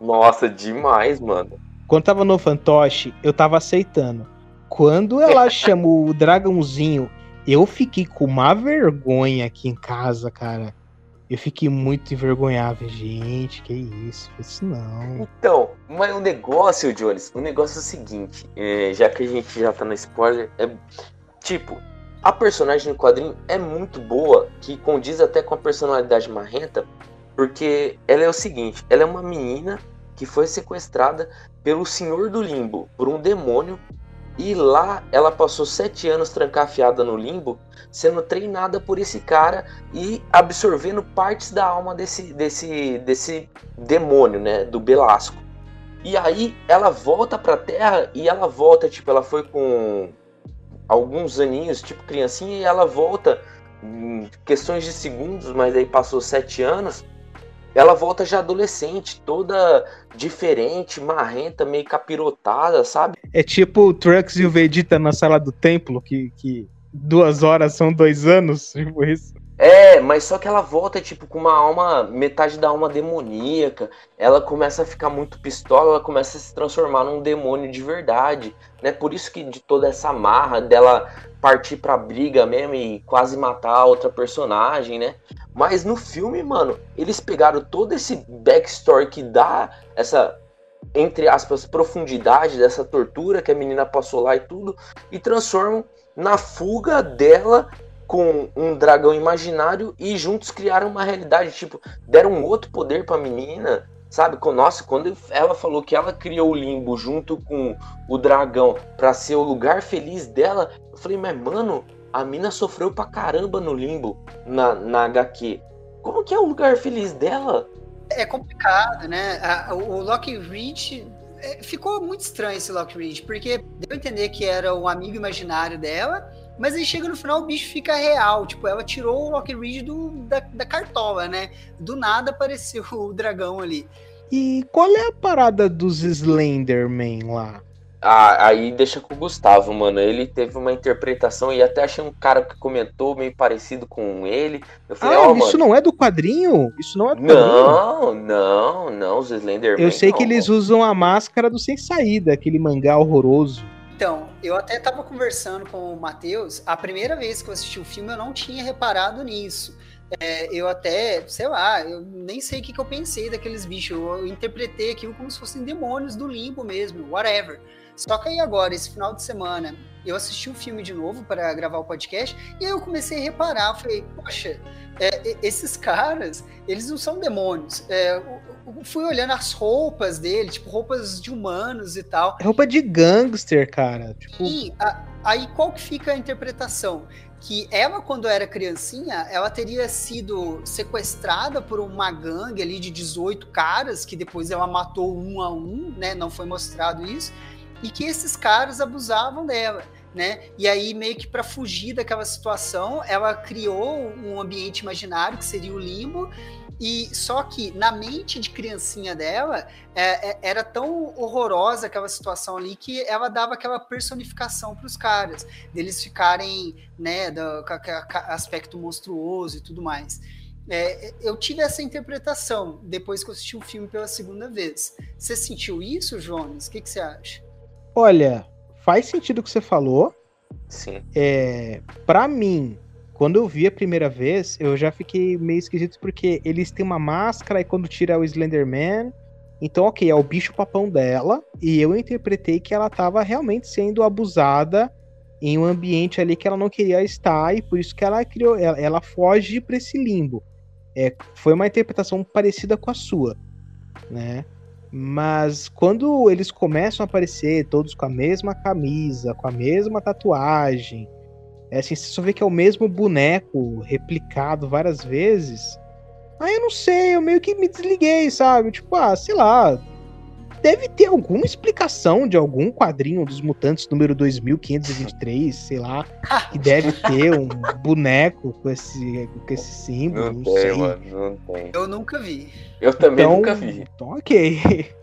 Nossa, demais, mano. Quando tava no fantoche, eu tava aceitando. Quando ela chama o dragãozinho, eu fiquei com uma vergonha aqui em casa, cara. Eu fiquei muito envergonhável. Gente, que isso? Isso não. Então, mas o negócio, Jones, o negócio é o seguinte: é, já que a gente já tá no spoiler, é tipo, a personagem no quadrinho é muito boa, que condiz até com a personalidade marrenta, porque ela é o seguinte: ela é uma menina que foi sequestrada pelo Senhor do Limbo, por um demônio e lá ela passou sete anos trancafiada no limbo, sendo treinada por esse cara e absorvendo partes da alma desse, desse, desse demônio, né? Do Belasco. E aí ela volta pra Terra e ela volta, tipo, ela foi com alguns aninhos, tipo criancinha, e ela volta em questões de segundos, mas aí passou sete anos ela volta já adolescente, toda diferente, marrenta, meio capirotada, sabe? É tipo o Trunks e o Vegeta na sala do templo, que, que duas horas são dois anos, tipo isso. É, mas só que ela volta, tipo, com uma alma, metade da alma demoníaca. Ela começa a ficar muito pistola, ela começa a se transformar num demônio de verdade, né? Por isso que de toda essa marra dela partir pra briga mesmo e quase matar a outra personagem, né? Mas no filme, mano, eles pegaram todo esse backstory que dá essa, entre aspas, profundidade dessa tortura que a menina passou lá e tudo, e transformam na fuga dela com um dragão imaginário e juntos criaram uma realidade, tipo, deram um outro poder pra menina, sabe? Nossa, quando ela falou que ela criou o limbo junto com o dragão para ser o lugar feliz dela, eu falei, mas mano, a mina sofreu pra caramba no limbo, na, na HQ. Como que é o lugar feliz dela? É complicado, né? o Loki Reed é, ficou muito estranho esse Loki Reed, porque deu a entender que era um amigo imaginário dela, mas aí chega no final o bicho fica real. Tipo, ela tirou o Reed do, da, da cartola, né? Do nada apareceu o dragão ali. E qual é a parada dos Slenderman lá? Ah, aí deixa com o Gustavo, mano. Ele teve uma interpretação e até achei um cara que comentou meio parecido com ele. Eu falei, ah, oh, isso mano. não é do quadrinho? Isso não é do não, quadrinho? Não, não, os Slenderman. Eu sei não. que eles usam a máscara do Sem Saída, aquele mangá horroroso. Então, eu até tava conversando com o Matheus. A primeira vez que eu assisti o filme, eu não tinha reparado nisso. É, eu até, sei lá, eu nem sei o que, que eu pensei daqueles bichos. Eu, eu interpretei aquilo como se fossem demônios do limbo mesmo, whatever. Só que aí agora, esse final de semana, eu assisti o filme de novo para gravar o podcast e aí eu comecei a reparar, falei, poxa, é, esses caras, eles não são demônios. É, fui olhando as roupas dele, tipo, roupas de humanos e tal. Roupa de gangster, cara. Tipo... E a, aí qual que fica a interpretação? que ela, quando era criancinha, ela teria sido sequestrada por uma gangue ali de 18 caras, que depois ela matou um a um, né? Não foi mostrado isso e que esses caras abusavam dela. Né? E aí, meio que para fugir daquela situação, ela criou um ambiente imaginário que seria o limbo. E só que na mente de criancinha dela é, é, era tão horrorosa aquela situação ali que ela dava aquela personificação para os caras, deles ficarem, né, do, com, com aspecto monstruoso e tudo mais. É, eu tive essa interpretação depois que eu assisti o filme pela segunda vez. Você sentiu isso, Jones? O que, que você acha? Olha, faz sentido o que você falou. Sim. É, para mim, quando eu vi a primeira vez, eu já fiquei meio esquisito porque eles têm uma máscara e quando tira o Slenderman, então, ok, é o bicho papão dela, e eu interpretei que ela estava realmente sendo abusada em um ambiente ali que ela não queria estar, e por isso que ela criou, ela, ela foge para esse limbo. É, foi uma interpretação parecida com a sua, né? Mas quando eles começam a aparecer todos com a mesma camisa, com a mesma tatuagem, é assim, você só vê que é o mesmo boneco replicado várias vezes. Aí eu não sei, eu meio que me desliguei, sabe? Tipo, ah, sei lá. Deve ter alguma explicação de algum quadrinho dos Mutantes número 2523, sei lá, que deve ter um boneco com esse, com esse símbolo. Não, não tem, sei. mano, não tem. Eu nunca vi. Eu também então, nunca vi. Então, ok.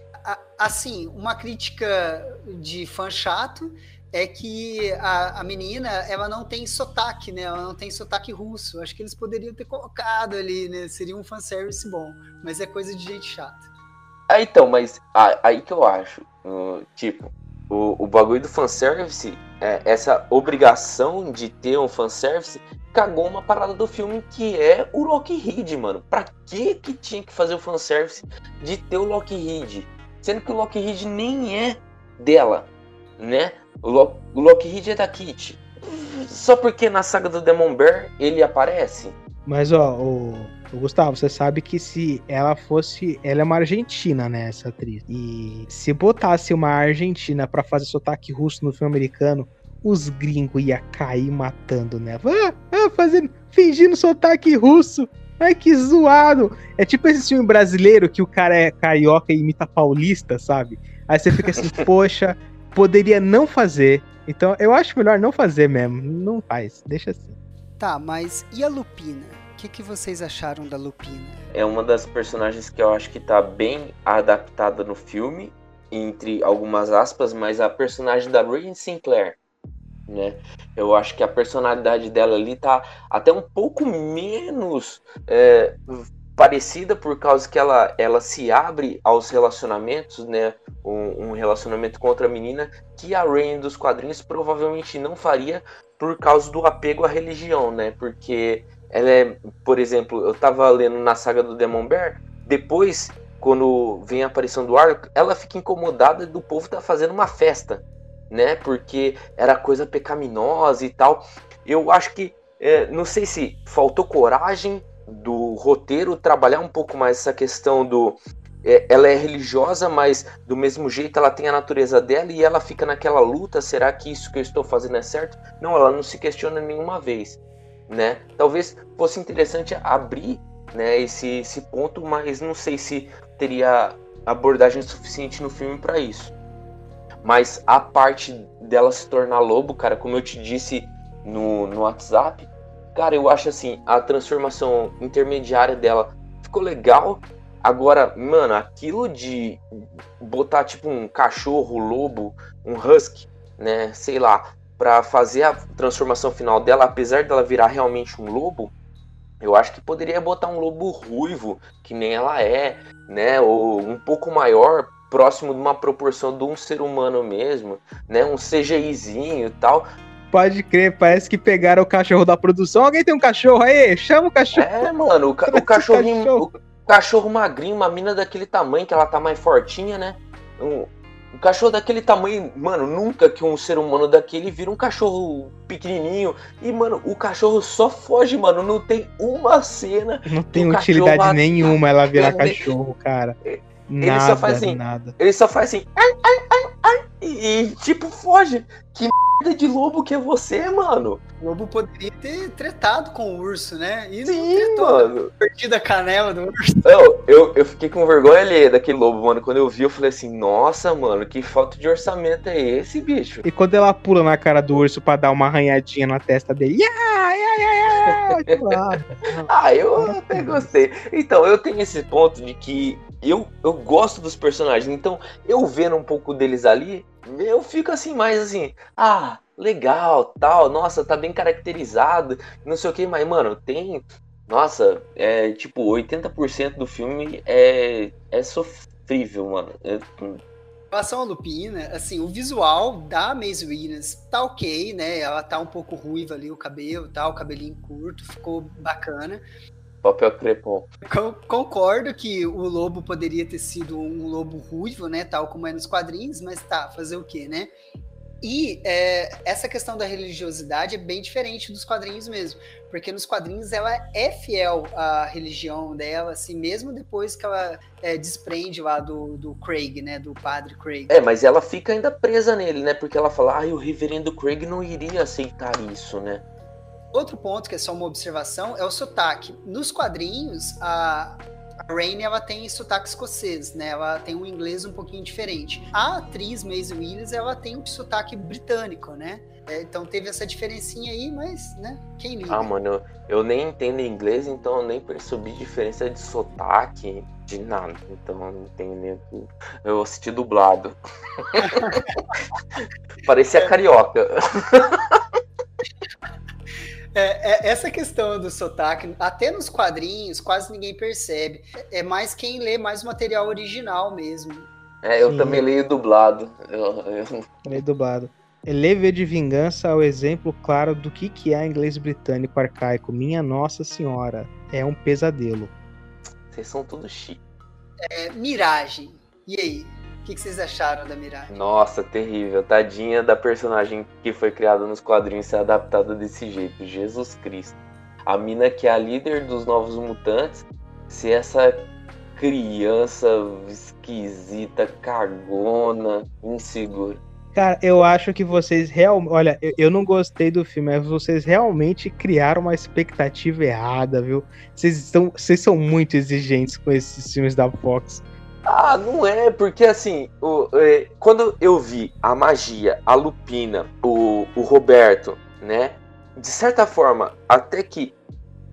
Assim, uma crítica de fã chato é que a, a menina, ela não tem sotaque, né? Ela não tem sotaque russo. Acho que eles poderiam ter colocado ali, né? Seria um fanservice bom. Mas é coisa de gente chata. Ah, então, mas ah, aí que eu acho. Uh, tipo, o, o bagulho do fanservice, é, essa obrigação de ter um fanservice, cagou uma parada do filme que é o Lockheed, mano. Pra que que tinha que fazer o fanservice de ter o Lockheed? Sendo que o Lockheed nem é dela, né? O, Lo o Lockheed é da Kitty. Só porque na saga do Demon Bear ele aparece. Mas, ó, o, o Gustavo, você sabe que se ela fosse. Ela é uma argentina, né? Essa atriz. E se botasse uma argentina para fazer sotaque russo no filme americano, os gringos ia cair matando nela. Ah, ah, fazendo, fingindo sotaque russo. Ai, que zoado. É tipo esse filme brasileiro que o cara é carioca e imita paulista, sabe? Aí você fica assim, poxa, poderia não fazer. Então eu acho melhor não fazer mesmo. Não faz, deixa assim. Tá, mas e a Lupina? O que, que vocês acharam da Lupina? É uma das personagens que eu acho que tá bem adaptada no filme, entre algumas aspas, mas a personagem da Regan Sinclair, né? Eu acho que a personalidade dela ali tá até um pouco menos é, parecida por causa que ela, ela se abre aos relacionamentos, né? Um, um, relacionamento com outra menina que a Rain dos quadrinhos provavelmente não faria por causa do apego à religião, né? Porque ela é, por exemplo, eu tava lendo na saga do Demon Bear, depois, quando vem a aparição do arco, ela fica incomodada do povo tá fazendo uma festa, né? Porque era coisa pecaminosa e tal. Eu acho que, é, não sei se faltou coragem do roteiro trabalhar um pouco mais essa questão do é, ela é religiosa, mas do mesmo jeito ela tem a natureza dela e ela fica naquela luta. Será que isso que eu estou fazendo é certo? Não, ela não se questiona nenhuma vez né? Talvez fosse interessante abrir, né, esse, esse ponto, mas não sei se teria abordagem suficiente no filme para isso. Mas a parte dela se tornar lobo, cara, como eu te disse no, no WhatsApp, cara, eu acho assim, a transformação intermediária dela ficou legal. Agora, mano, aquilo de botar tipo um cachorro, lobo, um husky, né, sei lá, para fazer a transformação final dela, apesar dela virar realmente um lobo, eu acho que poderia botar um lobo ruivo, que nem ela é, né? Ou um pouco maior, próximo de uma proporção de um ser humano mesmo, né? Um CGIzinho e tal. Pode crer, parece que pegaram o cachorro da produção. Alguém tem um cachorro aí? Chama o cachorro. É, mano, o, ca o cachorrinho. Cachorro. O cachorro magrinho, uma mina daquele tamanho que ela tá mais fortinha, né? Um, um cachorro daquele tamanho, mano, nunca que um ser humano daquele vira um cachorro pequenininho. E, mano, o cachorro só foge, mano. Não tem uma cena. Não tem utilidade nenhuma ela virar cachorro, cara. Ele nada, só faz assim. Nada. Ele só faz assim. Ai, ai, ai, ai, e, e tipo, foge. Que de lobo que é você, mano? O lobo poderia ter tretado com o urso, né? E Sim, mano. Perdido a canela do urso. Eu, eu, eu fiquei com vergonha ali daquele lobo, mano. Quando eu vi, eu falei assim, nossa, mano, que falta de orçamento é esse, bicho? E quando ela pula na cara do urso pra dar uma arranhadinha na testa dele, yeah, yeah, yeah, yeah. ah, eu até gostei. Então, eu tenho esse ponto de que eu, eu gosto dos personagens, então eu vendo um pouco deles ali, eu fico assim, mais assim, ah, legal, tal, nossa, tá bem caracterizado, não sei o que, mas, mano, tem. Nossa, é tipo, 80% do filme é, é sofrível, mano. É... Em relação à Lupina, assim, o visual da Maisie Williams tá ok, né? Ela tá um pouco ruiva ali, o cabelo, tá, o cabelinho curto, ficou bacana. Papel crepom. Concordo que o lobo poderia ter sido um lobo ruivo, né? Tal como é nos quadrinhos, mas tá, fazer o quê, né? E é, essa questão da religiosidade é bem diferente dos quadrinhos mesmo, porque nos quadrinhos ela é fiel à religião dela, assim, mesmo depois que ela é, desprende lá do, do Craig, né, do padre Craig. É, mas ela fica ainda presa nele, né, porque ela fala, ah, o reverendo Craig não iria aceitar isso, né. Outro ponto, que é só uma observação, é o sotaque. Nos quadrinhos, a, a Rainey ela tem sotaque escocês, né? Ela tem um inglês um pouquinho diferente. A atriz Maisie Williams, ela tem um sotaque britânico, né? É, então teve essa diferencinha aí, mas, né? Quem liga? Ah, mano, eu, eu nem entendo inglês, então eu nem percebi diferença de sotaque, de nada. Então eu não tenho nem. Eu assisti dublado. Parecia carioca. É, é, essa questão do sotaque, até nos quadrinhos, quase ninguém percebe. É mais quem lê mais o material original mesmo. É, eu Sim. também leio dublado. Eu, eu... Leio dublado. Eleve de Vingança é o exemplo claro do que, que é inglês britânico arcaico. Minha Nossa Senhora, é um pesadelo. Vocês são tudo chique. É, Miragem. E aí? O que, que vocês acharam da Miragem? Nossa, terrível. Tadinha da personagem que foi criada nos quadrinhos ser adaptada desse jeito. Jesus Cristo. A mina que é a líder dos Novos Mutantes, se essa criança esquisita, cagona, insegura. Cara, eu acho que vocês realmente. Olha, eu, eu, não gostei do filme, mas vocês realmente criaram uma expectativa errada, viu? Vocês, estão, vocês são muito exigentes com esses filmes da Fox. Ah, não é, porque assim, o, é, quando eu vi a magia, a Lupina, o, o Roberto, né? De certa forma, até que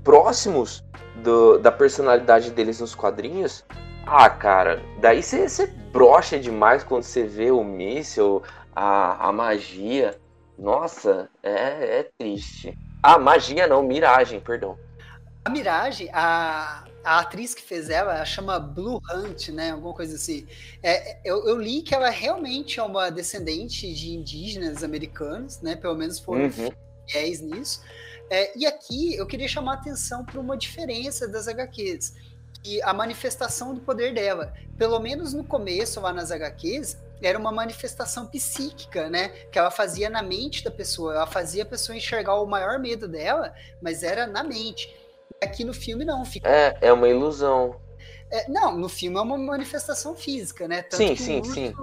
próximos do, da personalidade deles nos quadrinhos, ah, cara, daí você brocha demais quando você vê o míssil, a, a magia. Nossa, é, é triste. Ah, magia não, miragem, perdão. A Miragem, a, a atriz que fez ela, ela chama Blue Hunt, né? Alguma coisa assim. É, eu, eu, li que ela realmente é uma descendente de indígenas americanos, né? Pelo menos foram uhum. fiéis nisso. É, e aqui eu queria chamar a atenção para uma diferença das HQs. E a manifestação do poder dela. Pelo menos no começo, lá nas HQs, era uma manifestação psíquica, né? Que ela fazia na mente da pessoa. Ela fazia a pessoa enxergar o maior medo dela, mas era na mente. Aqui no filme não. Fica... É, é uma ilusão. É, não, no filme é uma manifestação física, né? Tanto sim, sim, urso, sim.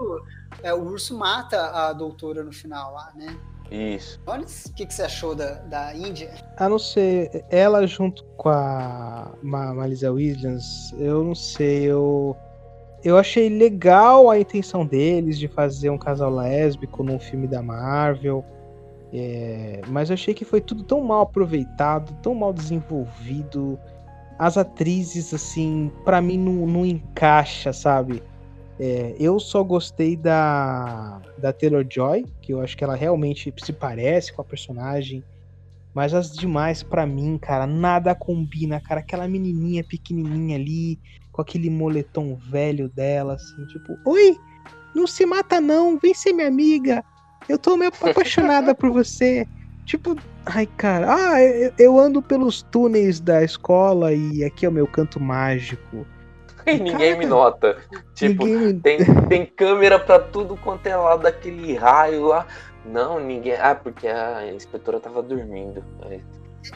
É, o urso mata a doutora no final lá, né? Isso. Olha, o que, que você achou da, da Índia? A não ser ela junto com a Malisa Williams, eu não sei, eu eu achei legal a intenção deles de fazer um casal lésbico num filme da Marvel. É, mas eu achei que foi tudo tão mal aproveitado, tão mal desenvolvido. As atrizes, assim, para mim não, não, encaixa, sabe? É, eu só gostei da, da Taylor Joy, que eu acho que ela realmente se parece com a personagem. Mas as demais, para mim, cara, nada combina, cara. Aquela menininha pequenininha ali, com aquele moletom velho dela, assim, tipo, oi, não se mata não, vem ser minha amiga, eu tô meio apaixonada por você. Tipo, ai cara, ah, eu, eu, ando pelos túneis da escola e aqui é o meu canto mágico. E ninguém cara, me nota. Tipo, ninguém... tem, tem câmera pra tudo quanto é lado daquele raio lá. Não, ninguém. Ah, porque a inspetora tava dormindo.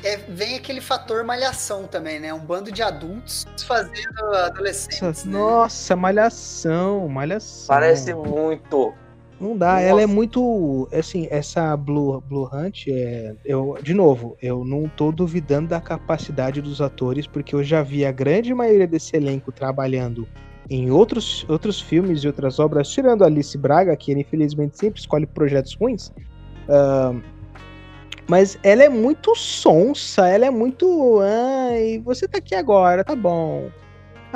É, vem aquele fator malhação também, né? Um bando de adultos fazendo adolescentes. Né? Nossa, né? malhação, malhação. Parece muito. Não dá, Nossa. ela é muito. Assim, essa Blue, Blue Hunt, é, eu, de novo, eu não tô duvidando da capacidade dos atores, porque eu já vi a grande maioria desse elenco trabalhando em outros, outros filmes e outras obras, tirando a Alice Braga, que ele infelizmente sempre escolhe projetos ruins. Uh, mas ela é muito sonsa, ela é muito. Ai, você tá aqui agora, tá bom.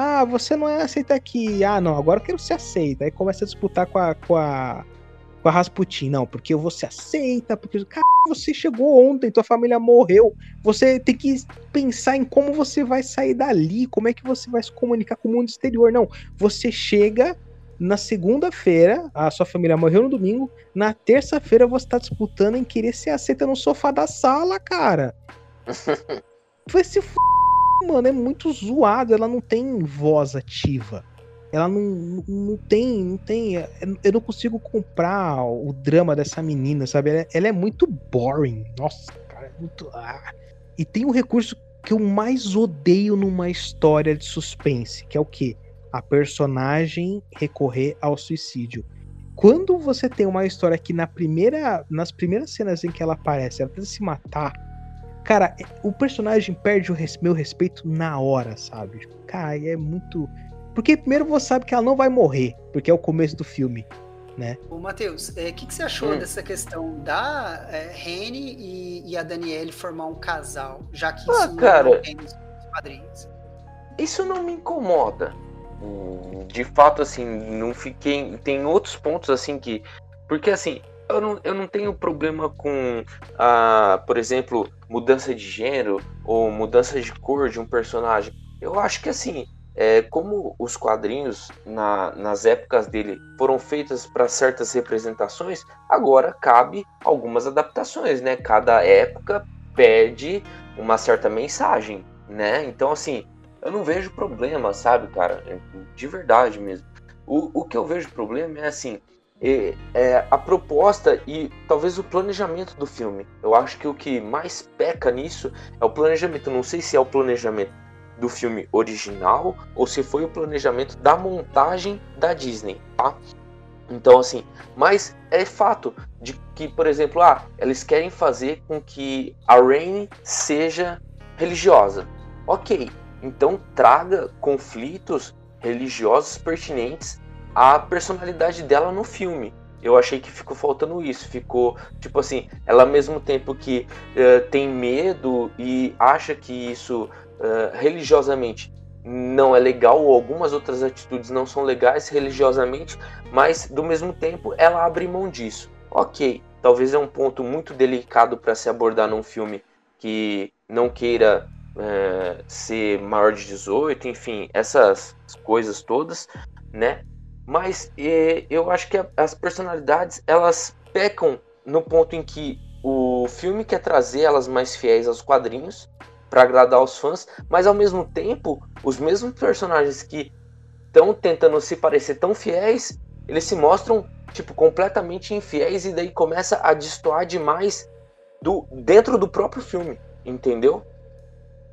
Ah, você não é aceita aqui. Ah, não, agora eu quero ser aceita. Aí começa a disputar com a, com a, com a Rasputin. Não, porque você aceita, porque. Cara, você chegou ontem, tua família morreu. Você tem que pensar em como você vai sair dali, como é que você vai se comunicar com o mundo exterior. Não, você chega na segunda-feira, a sua família morreu no domingo. Na terça-feira você tá disputando em querer ser aceita no sofá da sala, cara. Vai se f... mano, é muito zoado. Ela não tem voz ativa. Ela não, não tem, não tem. Eu não consigo comprar o drama dessa menina, sabe? Ela, ela é muito boring. Nossa, cara, é muito. Ah. E tem um recurso que eu mais odeio numa história de suspense, que é o quê? a personagem recorrer ao suicídio. Quando você tem uma história que na primeira, nas primeiras cenas em que ela aparece, ela tenta se matar, cara, o personagem perde o res, meu respeito na hora, sabe? Cara, é muito. Porque primeiro você sabe que ela não vai morrer, porque é o começo do filme. Né? Ô, Matheus, o é, que, que, você achou hum. dessa questão da é, Rene e, e, a Daniele formar um casal, já que ah, isso cara, não tem nos quadrinhos? Isso não me incomoda de fato, assim, não fiquei. Tem outros pontos, assim, que. Porque, assim, eu não, eu não tenho problema com, a, por exemplo, mudança de gênero ou mudança de cor de um personagem. Eu acho que, assim, é, como os quadrinhos na, nas épocas dele foram feitos para certas representações, agora cabe algumas adaptações, né? Cada época pede uma certa mensagem, né? Então, assim, eu não vejo problema, sabe, cara? De verdade mesmo. O, o que eu vejo problema é assim. É, a proposta e talvez o planejamento do filme. Eu acho que o que mais peca nisso é o planejamento. não sei se é o planejamento do filme original ou se foi o planejamento da montagem da Disney, tá? Então, assim, mas é fato de que, por exemplo, ah, eles querem fazer com que a Rain seja religiosa. Ok, então traga conflitos religiosos pertinentes à personalidade dela no filme. Eu achei que ficou faltando isso. Ficou, tipo assim, ela ao mesmo tempo que uh, tem medo e acha que isso uh, religiosamente não é legal, ou algumas outras atitudes não são legais religiosamente, mas do mesmo tempo ela abre mão disso. Ok, talvez é um ponto muito delicado para se abordar num filme que não queira é, ser maior de 18, enfim, essas coisas todas, né? Mas é, eu acho que as personalidades elas pecam no ponto em que o filme quer trazer elas mais fiéis aos quadrinhos para agradar os fãs, mas ao mesmo tempo, os mesmos personagens que estão tentando se parecer tão fiéis, eles se mostram tipo completamente infiéis e daí começa a destoar demais do dentro do próprio filme, entendeu?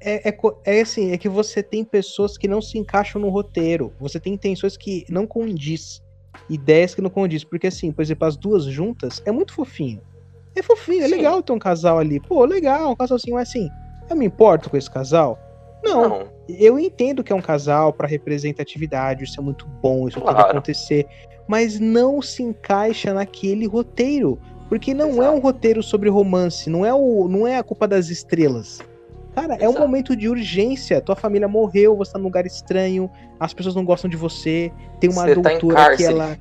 É, é, é assim, é que você tem pessoas que não se encaixam no roteiro. Você tem intenções que não condiz. Ideias que não condiz. Porque, assim, por exemplo, as duas juntas é muito fofinho. É fofinho, é Sim. legal ter um casal ali. Pô, legal, um casalzinho assim. Eu me importo com esse casal? Não. não. Eu entendo que é um casal para representatividade, isso é muito bom, isso claro. pode acontecer. Mas não se encaixa naquele roteiro. Porque não Exato. é um roteiro sobre romance, não é, o, não é a culpa das estrelas. Cara, Exato. é um momento de urgência. Tua família morreu, você tá num lugar estranho, as pessoas não gostam de você. Tem uma você tá doutora tá que ela.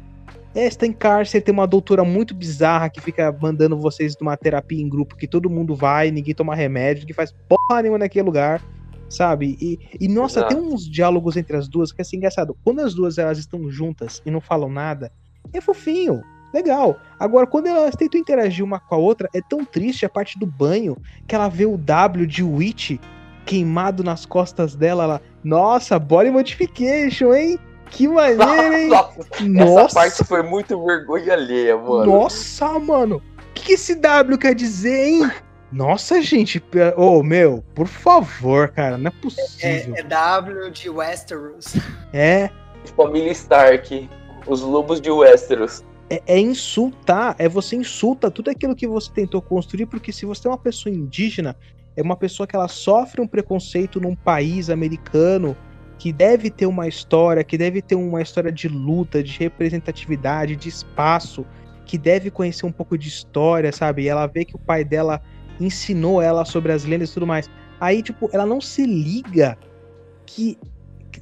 É, você tá em cárcere, tem uma doutora muito bizarra que fica mandando vocês numa terapia em grupo que todo mundo vai, ninguém toma remédio, que faz porra nenhuma naquele lugar, sabe? E, e nossa, Exato. tem uns diálogos entre as duas que é assim, engraçado. Quando as duas elas estão juntas e não falam nada, é fofinho legal. Agora, quando elas tentam interagir uma com a outra, é tão triste a parte do banho que ela vê o W de Witch queimado nas costas dela. Ela, nossa, body modification, hein? Que maneiro, hein? Nossa, Essa parte foi muito vergonha alheia, mano. Nossa, mano. O que, que esse W quer dizer, hein? Nossa, gente, ô oh, meu, por favor, cara, não é possível. É, é W de Westeros. É. Família Stark, os lobos de Westeros é, é, insultar, é você insulta tudo aquilo que você tentou construir, porque se você é uma pessoa indígena, é uma pessoa que ela sofre um preconceito num país americano que deve ter uma história, que deve ter uma história de luta, de representatividade, de espaço, que deve conhecer um pouco de história, sabe? E ela vê que o pai dela ensinou ela sobre as lendas e tudo mais. Aí, tipo, ela não se liga que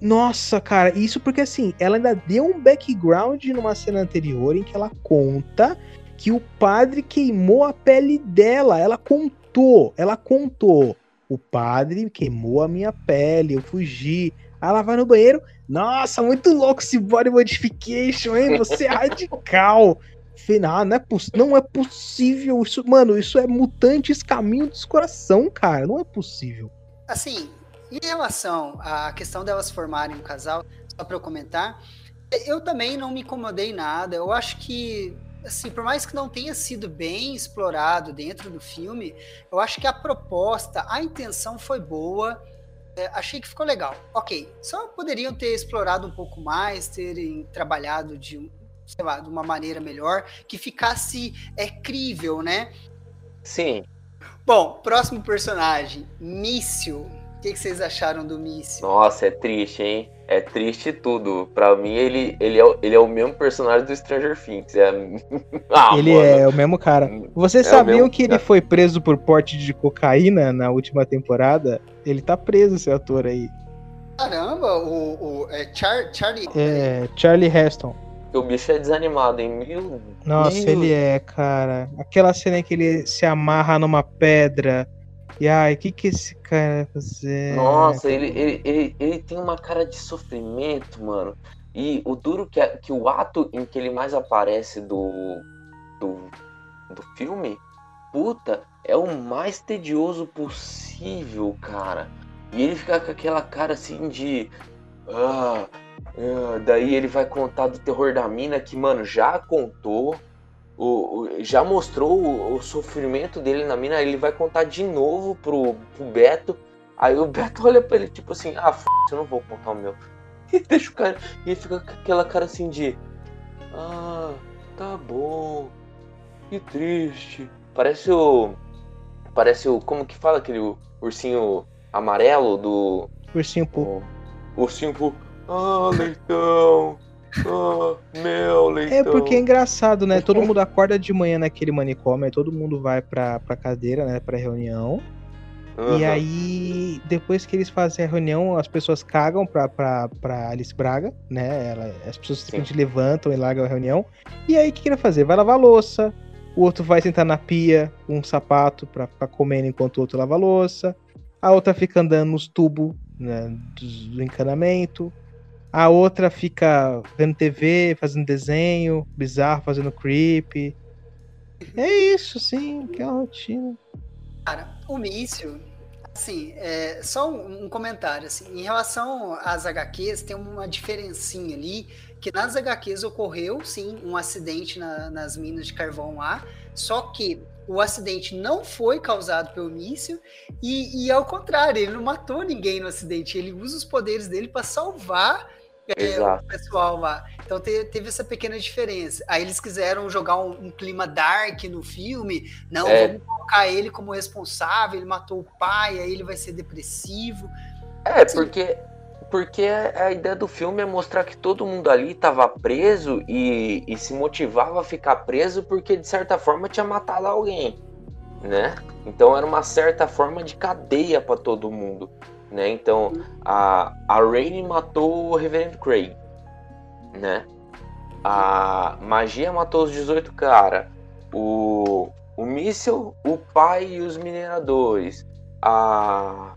nossa, cara, isso porque assim, ela ainda deu um background numa cena anterior em que ela conta que o padre queimou a pele dela. Ela contou, ela contou. O padre queimou a minha pele, eu fugi. Aí ela vai no banheiro. Nossa, muito louco esse body modification, hein? Você é radical. Final, não é, não é possível isso, mano. Isso é mutantes caminho dos coração, cara. Não é possível. Assim, em relação à questão delas formarem um casal, só para eu comentar, eu também não me incomodei nada. Eu acho que, assim, por mais que não tenha sido bem explorado dentro do filme, eu acho que a proposta, a intenção foi boa. É, achei que ficou legal. Ok, só poderiam ter explorado um pouco mais, terem trabalhado de, sei lá, de uma maneira melhor, que ficasse é, crível, né? Sim. Bom, próximo personagem, Míssil que, que vocês acharam do míssil? Nossa, é triste, hein? É triste tudo. Pra mim, ele, ele, é, ele é o mesmo personagem do Stranger Things. É... ah, ele mano. é o mesmo cara. Vocês é sabiam que ele foi preso por porte de cocaína na última temporada? Ele tá preso, esse ator aí. Caramba, o, o é Char, Charlie. É, Charlie Heston. O bicho é desanimado, hein? Meu Nossa, Deus. ele é, cara. Aquela cena em que ele se amarra numa pedra E ai, o que que esse cara vai fazer? Nossa, ele, ele, ele, ele tem uma cara de sofrimento, mano. E o duro que, é, que o ato em que ele mais aparece do, do, do filme, puta, é o mais tedioso possível, cara. E ele fica com aquela cara assim de. Ah, ah, daí ele vai contar do terror da mina que, mano, já contou. O, o, já mostrou o, o, sofrimento dele na mina, ele vai contar de novo pro, pro Beto. Aí o Beto olha pra ele, tipo assim, ah, f eu não vou contar o meu. E deixa o cara. E ele fica com aquela cara assim de. Ah, tá bom. Que triste. Parece o. Parece o. Como que fala aquele ursinho amarelo do. Ursinho Poo. Ursinho Poo. Ah, leitão. Ah, meu leitão. É porque é engraçado, né? Todo mundo acorda de manhã naquele manicômio, aí todo mundo vai pra, pra cadeira, né? Pra reunião. Uhum. E aí, depois que eles fazem a reunião, as pessoas cagam pra, pra, pra Alice Braga, né? Ela, as pessoas simplesmente levantam e largam a reunião. E aí, o que, que ele vai fazer? Vai lavar louça. O outro vai sentar na pia com um sapato pra ficar comendo enquanto o outro lava a louça. A outra fica andando nos tubos né, do encanamento. A outra fica vendo TV, fazendo desenho bizarro, fazendo creep. É isso, sim, que é a rotina. Cara, o míssil, assim, é, só um, um, comentário, assim, em relação às HQs, tem uma diferencinha ali, que nas HQs ocorreu, sim, um acidente na, nas minas de carvão lá, só que o acidente não foi causado pelo míssil e, e ao contrário, ele não matou ninguém no acidente, ele usa os poderes dele para salvar é, o pessoal lá. Então te, teve essa pequena diferença. Aí eles quiseram jogar um, um clima dark no filme. Não, é. vamos colocar ele como responsável. Ele matou o pai, aí ele vai ser depressivo. É, assim, porque porque a ideia do filme é mostrar que todo mundo ali estava preso e, e, se motivava a ficar preso porque de certa forma tinha matado alguém, né? Então era uma certa forma de cadeia para todo mundo né? Então a, a Rain matou o Reverend Craig, né? A magia matou os 18 cara. O, o míssil, o pai e os mineradores. A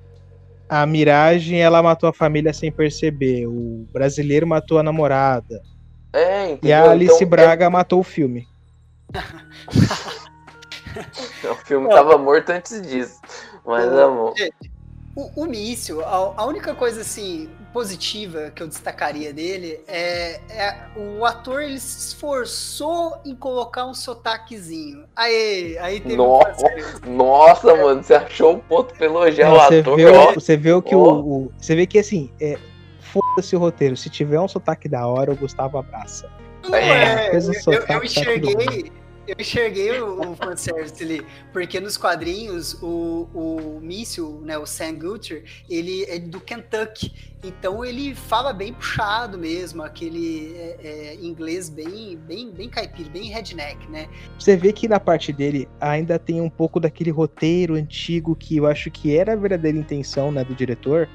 a Miragem, ela matou a família sem perceber. O brasileiro matou a namorada. É, entendeu? E a Alice então, Braga é... matou o filme. o filme tava morto antes disso. Mas amor. Gente, o, o míssil, a, a, única coisa assim positiva que eu destacaria dele é, é, o ator ele se esforçou em colocar um sotaquezinho. Aí, aí teve Nossa, um nossa mano, você achou um ponto pra elogiar o ator. Vê, você vê o que oh. o, o, Você vê que assim, é, foda-se o roteiro. Se tiver um sotaque da hora, o Gustavo abraça. Não é, é eu, eu, eu enxerguei eu enxerguei o, o fanservice ali, porque nos quadrinhos o, o míssil, né, o Sam Gutter, ele é do Kentucky, então ele fala bem puxado mesmo, aquele é, é, inglês bem, bem, bem caipira, bem redneck, né? Você vê que na parte dele ainda tem um pouco daquele roteiro antigo que eu acho que era a verdadeira intenção, né, do diretor,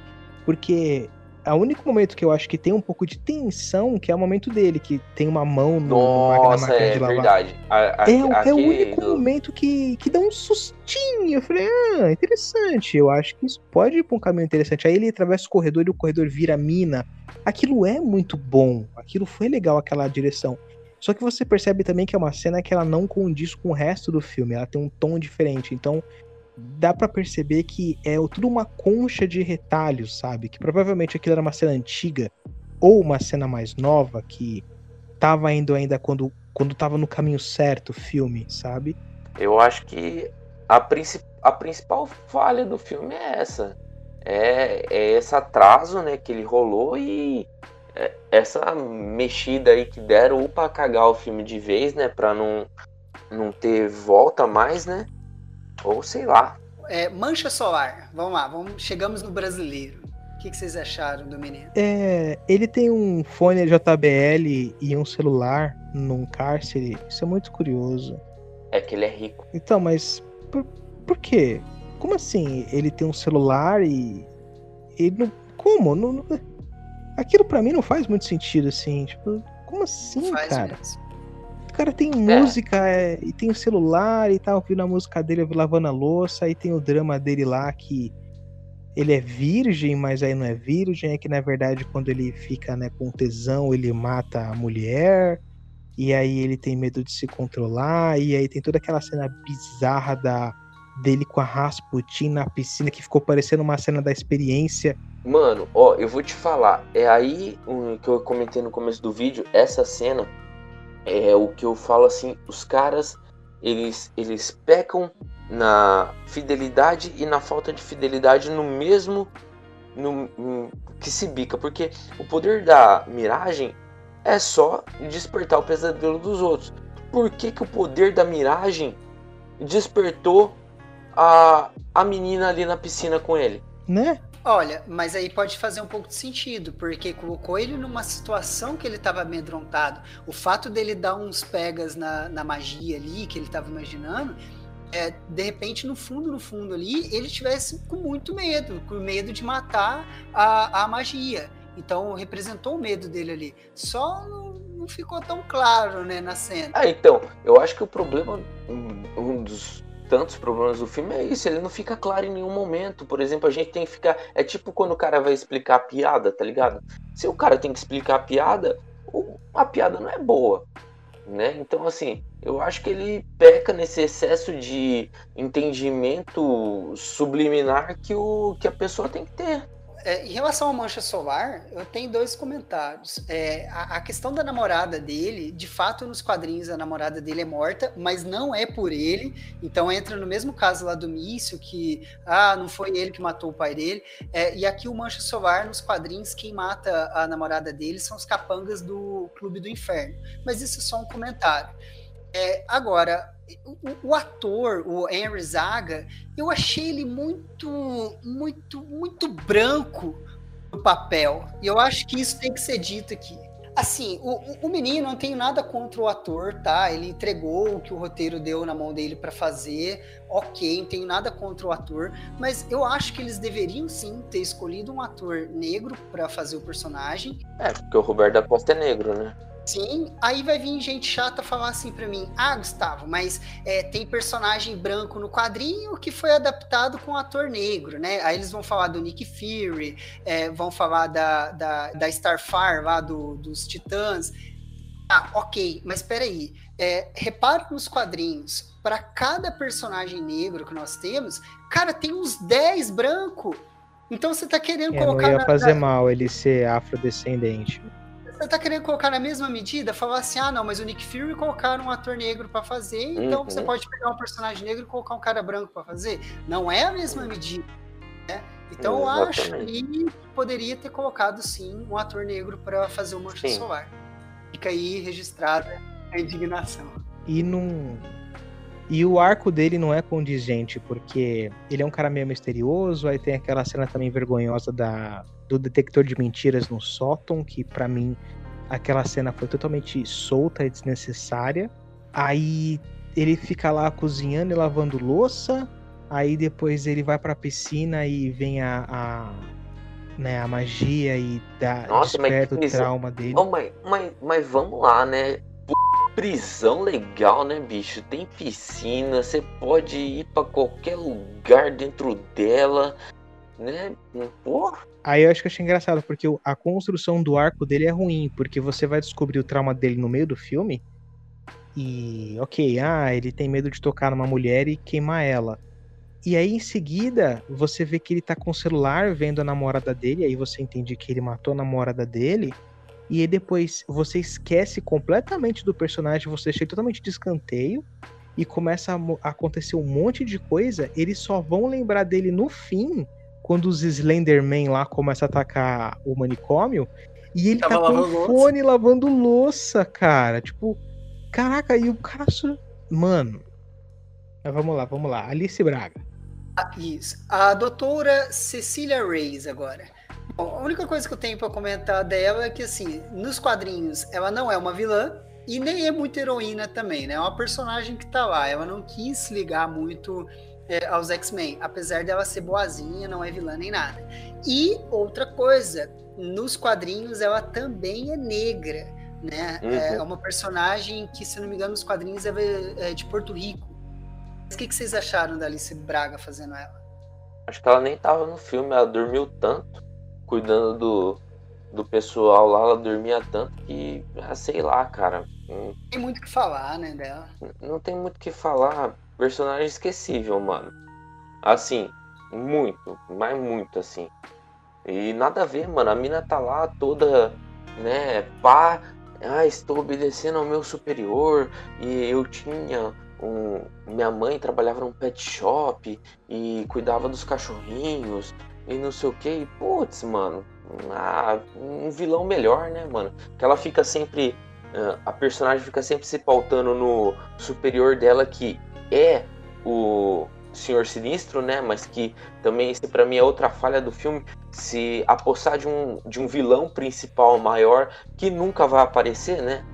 porque o único momento que eu acho que tem um pouco de tensão, que é o momento dele, que tem uma mão no, Nossa, no é de lavar. verdade. A, a, é, aqui, é, o único momento que, que dá um sustinho. Eu falei, ah, interessante. Eu acho que isso pode ir pra um caminho interessante. Aí ele atravessa o corredor e o corredor vira mina. Aquilo é muito bom. Aquilo foi legal, aquela direção. Só que você percebe também que é uma cena que ela não condiz com o resto do filme. Ela tem um tom diferente. Então, dá para perceber que é tudo uma concha de retalhos, sabe? Que provavelmente aquilo era uma cena antiga ou uma cena mais nova que tava indo ainda quando quando tava no caminho certo o filme, sabe? Eu acho que a, a principal falha do filme é essa. É, é esse atraso, né, que ele rolou e é, essa mexida aí que deram para cagar o filme de vez, né, para não não ter volta mais, né? Ou sei lá. É, mancha solar. Vamos lá, vamos, chegamos no brasileiro. O que, que vocês acharam do menino? É, ele tem um fone JBL e um celular num cárcere. Isso é muito curioso. É que ele é rico. Então, mas por, por quê? Como assim? Ele tem um celular e. Ele não. Como? Não, não... Aquilo para mim não faz muito sentido, assim. Tipo, como assim, faz cara? Mesmo. Cara tem música é. e tem o celular e tá ouvindo a música dele lavando a louça, aí tem o drama dele lá que ele é virgem, mas aí não é virgem, é que na verdade quando ele fica né, com tesão ele mata a mulher, e aí ele tem medo de se controlar, e aí tem toda aquela cena bizarra da dele com a Rasputin na piscina que ficou parecendo uma cena da experiência. Mano, ó, eu vou te falar, é aí um, que eu comentei no começo do vídeo, essa cena é o que eu falo assim, os caras eles eles pecam na fidelidade e na falta de fidelidade no mesmo no, no, que se bica, porque o poder da miragem é só despertar o pesadelo dos outros. Por que, que o poder da miragem despertou a, a menina ali na piscina com ele? Né? Olha, mas aí pode fazer um pouco de sentido, porque colocou ele numa situação que ele estava amedrontado. O fato dele dar uns pegas na, na magia ali, que ele estava imaginando, é, de repente, no fundo, no fundo ali, ele tivesse com muito medo, com medo de matar a, a magia. Então, representou o medo dele ali. Só não, não ficou tão claro, né, na cena. Ah, então, eu acho que o problema, um, um dos tantos problemas do filme é isso, ele não fica claro em nenhum momento. Por exemplo, a gente tem que ficar. É tipo quando o cara vai explicar a piada, tá ligado? Se o cara tem que explicar a piada, a piada não é boa né? Então, assim, eu acho que ele peca nesse excesso de entendimento subliminar que, o, que a pessoa tem que ter. É, em relação à mancha solar, eu tenho dois comentários. É, a, a, questão da namorada dele, de fato, nos quadrinhos a namorada dele é morta, mas não é por ele. Então entra no mesmo caso lá do Mício, que ah, não foi ele que matou o pai dele. É, e aqui o Mancha Solar, nos quadrinhos, quem mata a namorada dele são os capangas do Clube do Inferno. Mas isso é só um comentário. É, agora, o, o, ator, o Henry Zaga, eu achei ele muito, muito, muito branco no papel. E eu acho que isso tem que ser dito aqui. Assim, o, o menino, não tenho nada contra o ator, tá? Ele entregou o que o roteiro deu na mão dele para fazer, ok, não tenho nada contra o ator, mas eu acho que eles deveriam sim ter escolhido um ator negro para fazer o personagem. É, porque o Roberto da Costa é negro, né? Sim, aí vai vir gente chata falar assim para mim: Ah, Gustavo, mas é, tem personagem branco no quadrinho que foi adaptado com ator negro, né? Aí eles vão falar do Nick Fury, é, vão falar da, da, da Starfire lá do, dos Titãs. Ah, ok, mas peraí. É, repara nos quadrinhos, para cada personagem negro que nós temos, cara, tem uns 10 branco. Então você tá querendo é, colocar. Não ia fazer na... mal ele ser afrodescendente. Você tá querendo colocar na mesma medida? Falar assim, ah, não, mas o Nick Fury colocaram um ator negro para fazer, então uhum. você pode pegar um personagem negro e colocar um cara branco para fazer. Não é a mesma medida. Né? Então eu acho que poderia ter colocado sim um ator negro para fazer o Mancha sim. Solar. Fica aí registrada a indignação. E não. E o arco dele não é condizente, porque ele é um cara meio misterioso, aí tem aquela cena também vergonhosa da, do detector de mentiras no sótão, que para mim aquela cena foi totalmente solta e desnecessária. Aí ele fica lá cozinhando e lavando louça. Aí depois ele vai pra piscina e vem a, a né, a magia e dá, Nossa, desperta mas, o trauma dele. Oh, mas, mas, mas vamos lá, né? Prisão legal, né, bicho? Tem piscina, você pode ir para qualquer lugar dentro dela, né? Porra. Aí eu acho que achei engraçado, porque a construção do arco dele é ruim, porque você vai descobrir o trauma dele no meio do filme. E, ok, ah, ele tem medo de tocar numa mulher e queimar ela. E aí, em seguida, você vê que ele tá com o celular vendo a namorada dele, aí você entende que ele matou a namorada dele. E aí depois você esquece completamente do personagem, você chega totalmente de escanteio e começa a acontecer um monte de coisa. Eles só vão lembrar dele no fim quando os Slenderman lá começam a atacar o manicômio, e ele Tava tá com o fone lavando louça, cara. Tipo, caraca, e o cara. Mano. Mas vamos lá, vamos lá. Alice Braga. Ah, isso. A doutora Cecília Reis agora. Bom, a única coisa que eu tenho para comentar dela é que, assim, nos quadrinhos, ela não é uma vilã e nem é muito heroína também, né? É uma personagem que tá lá. Ela não quis ligar muito é, aos X-Men, apesar dela ser boazinha, não é vilã nem nada. E outra coisa, nos quadrinhos ela também é negra. né? Uhum. É uma personagem que, se não me engano, nos quadrinhos é, é de Porto Rico. Mas o que, que vocês acharam da Alice Braga fazendo ela? Acho que ela nem tava no filme, ela dormiu tanto, cuidando do, do pessoal lá, ela dormia tanto que, ah, sei lá, cara. Não tem muito o que falar, né, dela. Não tem muito o que falar. Personagem esquecível, mano. Assim, muito, mas muito, assim. E nada a ver, mano. A mina tá lá toda, né, pá. Ah, estou obedecendo ao meu superior. E eu tinha um. Minha mãe trabalhava num pet shop e cuidava dos cachorrinhos e não sei o que. E, putz, mano. Ah, um vilão melhor, né, mano? Que ela fica sempre. Uh, a personagem fica sempre se pautando no superior dela, que é o Senhor Sinistro, né? Mas que também, esse para mim é outra falha do filme, se apossar de um, de um vilão principal maior que nunca vai aparecer, né?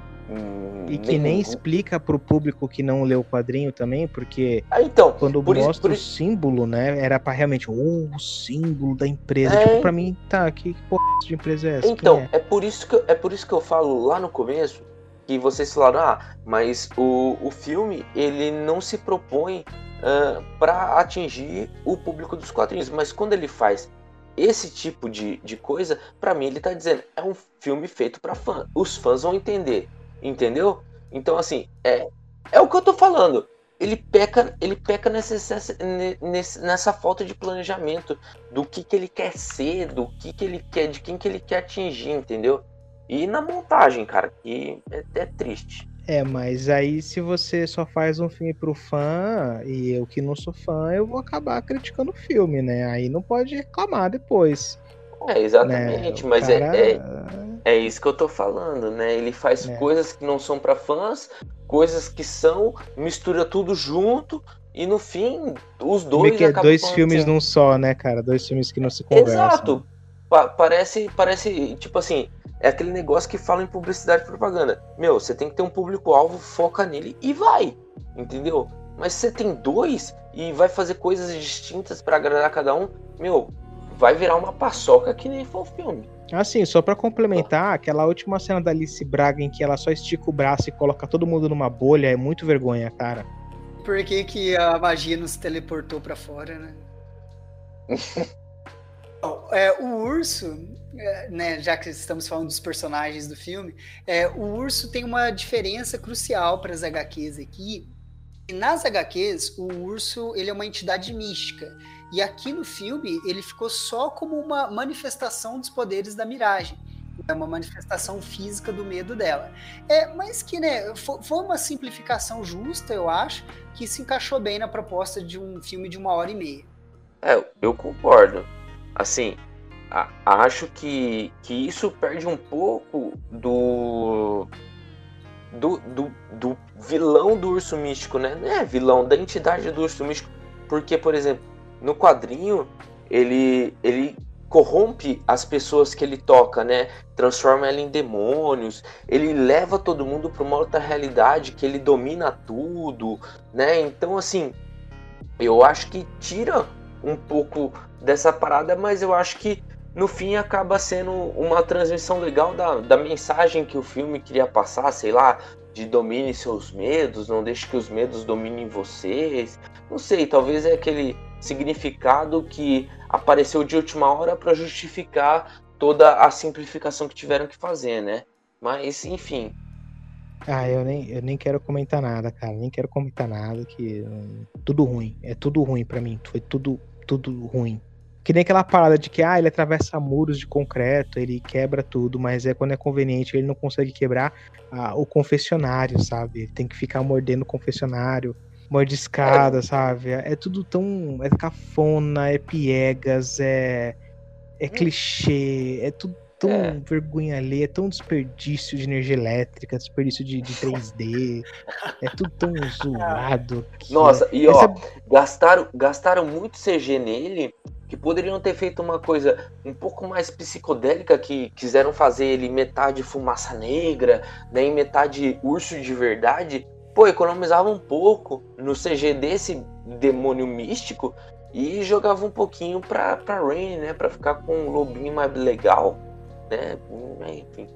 E que nem, explica pro público que não leu o quadrinho também, porque ah, então, quando mostra isso, o símbolo, né, era para realmente oh, o símbolo da empresa. É... Tipo, pra mim, tá, que porra de empresa é essa? Então, é? é? por isso que eu, é por isso que eu falo lá no começo que vocês falaram, ah, mas o, o filme ele não se propõe uh, para atingir o público dos quadrinhos. Mas quando ele faz esse tipo de, de coisa, para mim ele tá dizendo, é um filme feito para fã. Os fãs vão entender, entendeu? Então, assim, é, é o que eu tô falando. Ele peca, ele peca nessa, nessa, nessa falta de planejamento do que, que ele quer ser, do que, que ele quer, de quem que ele quer atingir, entendeu? E na montagem, cara, que é, é triste. É, mas aí se você só faz um filme pro fã e eu que não sou fã, eu vou acabar criticando o filme, né? Aí não pode reclamar depois. É, exatamente, né? mas é, cara... é, é, é, isso que eu tô falando, né? Ele faz é. coisas que não são para fãs, coisas que são, mistura tudo junto e no fim os dois. É dois filmes num só, né, cara? Dois filmes que não se conversam. Exato. Pa parece, parece, tipo assim, é aquele negócio que fala em publicidade e propaganda. Meu, você tem que ter um público-alvo, foca nele e vai. Entendeu? Mas se você tem dois e vai fazer coisas distintas para agradar cada um, meu, vai virar uma paçoca que nem foi o filme. Assim, só para complementar, aquela última cena da Alice Braga em que ela só estica o braço e coloca todo mundo numa bolha é muito vergonha, cara. Por que, que a magia nos teleportou para fora, né? é, o urso, é, né, já que estamos falando dos personagens do filme, é, o urso tem uma diferença crucial para as HQs aqui. Nas HQs, o urso ele é uma entidade mística. E aqui no filme, ele ficou só como uma manifestação dos poderes da Miragem. É uma manifestação física do medo dela. É, mas que, né, foi uma simplificação justa, eu acho, que se encaixou bem na proposta de um filme de uma hora e meia. É, eu concordo. Assim, a, acho que, que isso perde um pouco do, do, do, do vilão do urso místico, né? Não é vilão, da entidade do urso místico. Porque, por exemplo, no quadrinho, ele, ele corrompe as pessoas que ele toca, né? Transforma ela em demônios. Ele leva todo mundo para uma outra realidade que ele domina tudo, né? Então, assim, eu acho que tira um pouco dessa parada, mas eu acho que no fim acaba sendo uma transmissão legal da, da mensagem que o filme queria passar, sei lá, de domine seus medos, não deixe que os medos dominem vocês. Não sei, talvez é aquele significado que apareceu de última hora para justificar toda a simplificação que tiveram que fazer, né? Mas, enfim. Ah, eu nem, eu nem quero comentar nada, cara. Nem quero comentar nada, que tudo ruim. É tudo ruim para mim. Foi tudo tudo ruim. Que nem aquela parada de que ah, ele atravessa muros de concreto, ele quebra tudo, mas é quando é conveniente, ele não consegue quebrar ah, o confessionário, sabe? Ele tem que ficar mordendo o confessionário, mordiscada, sabe? É tudo tão. É cafona, é piegas, é. É clichê, é tudo tão é. vergonha ali, é tão desperdício de energia elétrica, desperdício de, de 3D, é tudo tão zoado. Nossa, é... e ó, Essa... gastaram, gastaram muito CG nele que poderiam ter feito uma coisa um pouco mais psicodélica, que quiseram fazer ele metade fumaça negra, né, metade urso de verdade pô, economizava um pouco no CG desse demônio místico e jogava um pouquinho pra, pra Rain, né? Pra ficar com um lobinho mais legal, né? Enfim.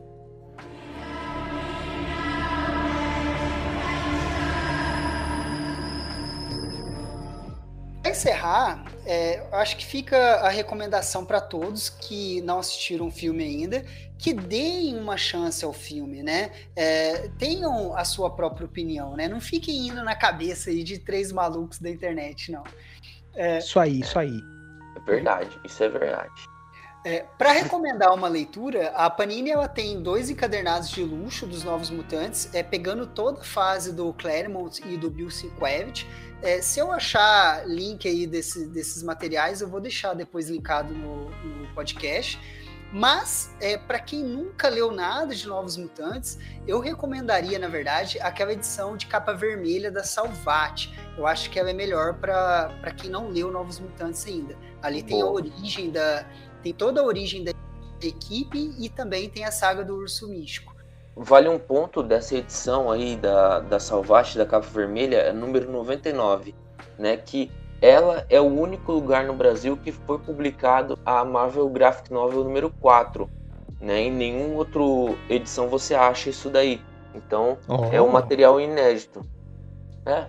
Para encerrar, é, acho que fica a recomendação para todos que não assistiram o filme ainda que deem uma chance ao filme, né? É, tenham a sua própria opinião, né? Não fiquem indo na cabeça aí de três malucos da internet, não. É, isso aí, isso aí. É verdade, isso é verdade. É, para recomendar uma leitura, a Panini ela tem dois encadernados de luxo dos Novos Mutantes, é, pegando toda a fase do Claremont e do Bill Sienkiewicz. É, se eu achar link aí desse, desses materiais, eu vou deixar depois linkado no, no podcast. Mas, é, para quem nunca leu nada de Novos Mutantes, eu recomendaria, na verdade, aquela edição de capa vermelha da Salvat. Eu acho que ela é melhor para quem não leu Novos Mutantes ainda. Ali tem a origem da, tem toda a origem da equipe e também tem a saga do Urso Místico. Vale um ponto dessa edição aí da, da Salvate, da Capa Vermelha, é número 99, né? Que ela é o único lugar no Brasil que foi publicado a Marvel Graphic Novel número 4. Né? Em nenhuma outra edição você acha isso daí. Então oh. é um material inédito. É.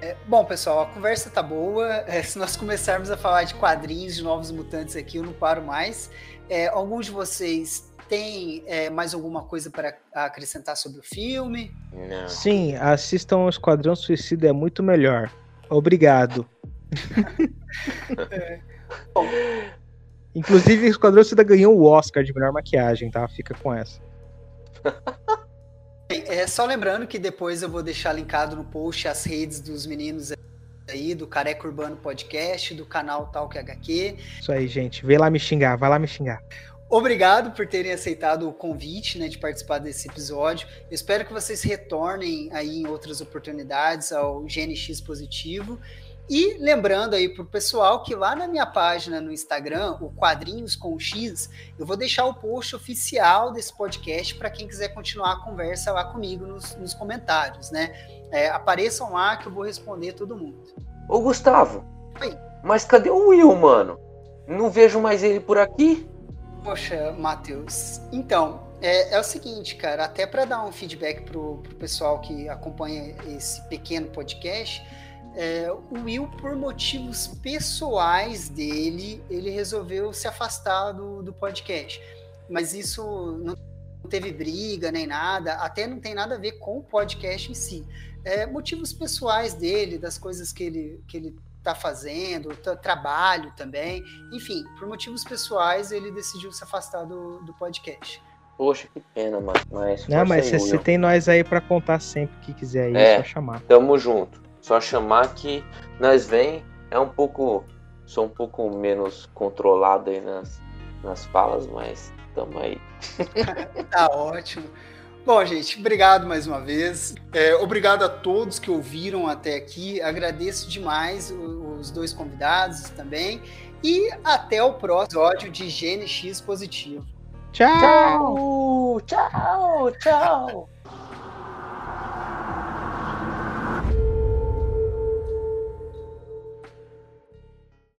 É, bom, pessoal, a conversa tá boa. É, se nós começarmos a falar de quadrinhos de novos mutantes aqui, eu não paro mais. É, alguns de vocês têm é, mais alguma coisa para acrescentar sobre o filme? Não. Sim, assistam o Esquadrão Suicida, é muito melhor. Obrigado. É. Inclusive, o Esquadrão Suicida ganhou o Oscar de melhor maquiagem, tá? Fica com essa. É só lembrando que depois eu vou deixar linkado no post as redes dos meninos aí, do Careca Urbano Podcast, do canal Talk HQ. Isso aí, gente. Vem lá me xingar, vai lá me xingar. Obrigado por terem aceitado o convite né, de participar desse episódio. Eu espero que vocês retornem aí em outras oportunidades ao GNX Positivo. E lembrando aí para o pessoal que lá na minha página no Instagram, o Quadrinhos com X, eu vou deixar o post oficial desse podcast para quem quiser continuar a conversa lá comigo nos, nos comentários, né? É, apareçam lá que eu vou responder todo mundo. Ô Gustavo, Oi. mas cadê o Will, mano? Não vejo mais ele por aqui? Poxa, Matheus. Então, é, é, o seguinte, cara, até para dar um feedback pro, pro pessoal que acompanha esse pequeno podcast, é, o Will, por motivos pessoais dele, ele resolveu se afastar do, do podcast. Mas isso não teve briga nem nada, até não tem nada a ver com o podcast em si. É, motivos pessoais dele, das coisas que ele, que ele tá fazendo, trabalho também. Enfim, por motivos pessoais, ele decidiu se afastar do, do podcast. Poxa, que pena, mano. Mas não, mas você tem nós aí para contar sempre que quiser aí, é, é só chamar. Tamo junto. Só chamar que nós vem é um pouco. Sou um pouco menos controlado aí nas, nas falas, mas tamo aí. tá ótimo. Bom, gente, obrigado mais uma vez. É, obrigado a todos que ouviram até aqui. Agradeço demais os dois convidados também. E até o próximo episódio de GNX Positivo. Tchau! Tchau! Tchau! tchau.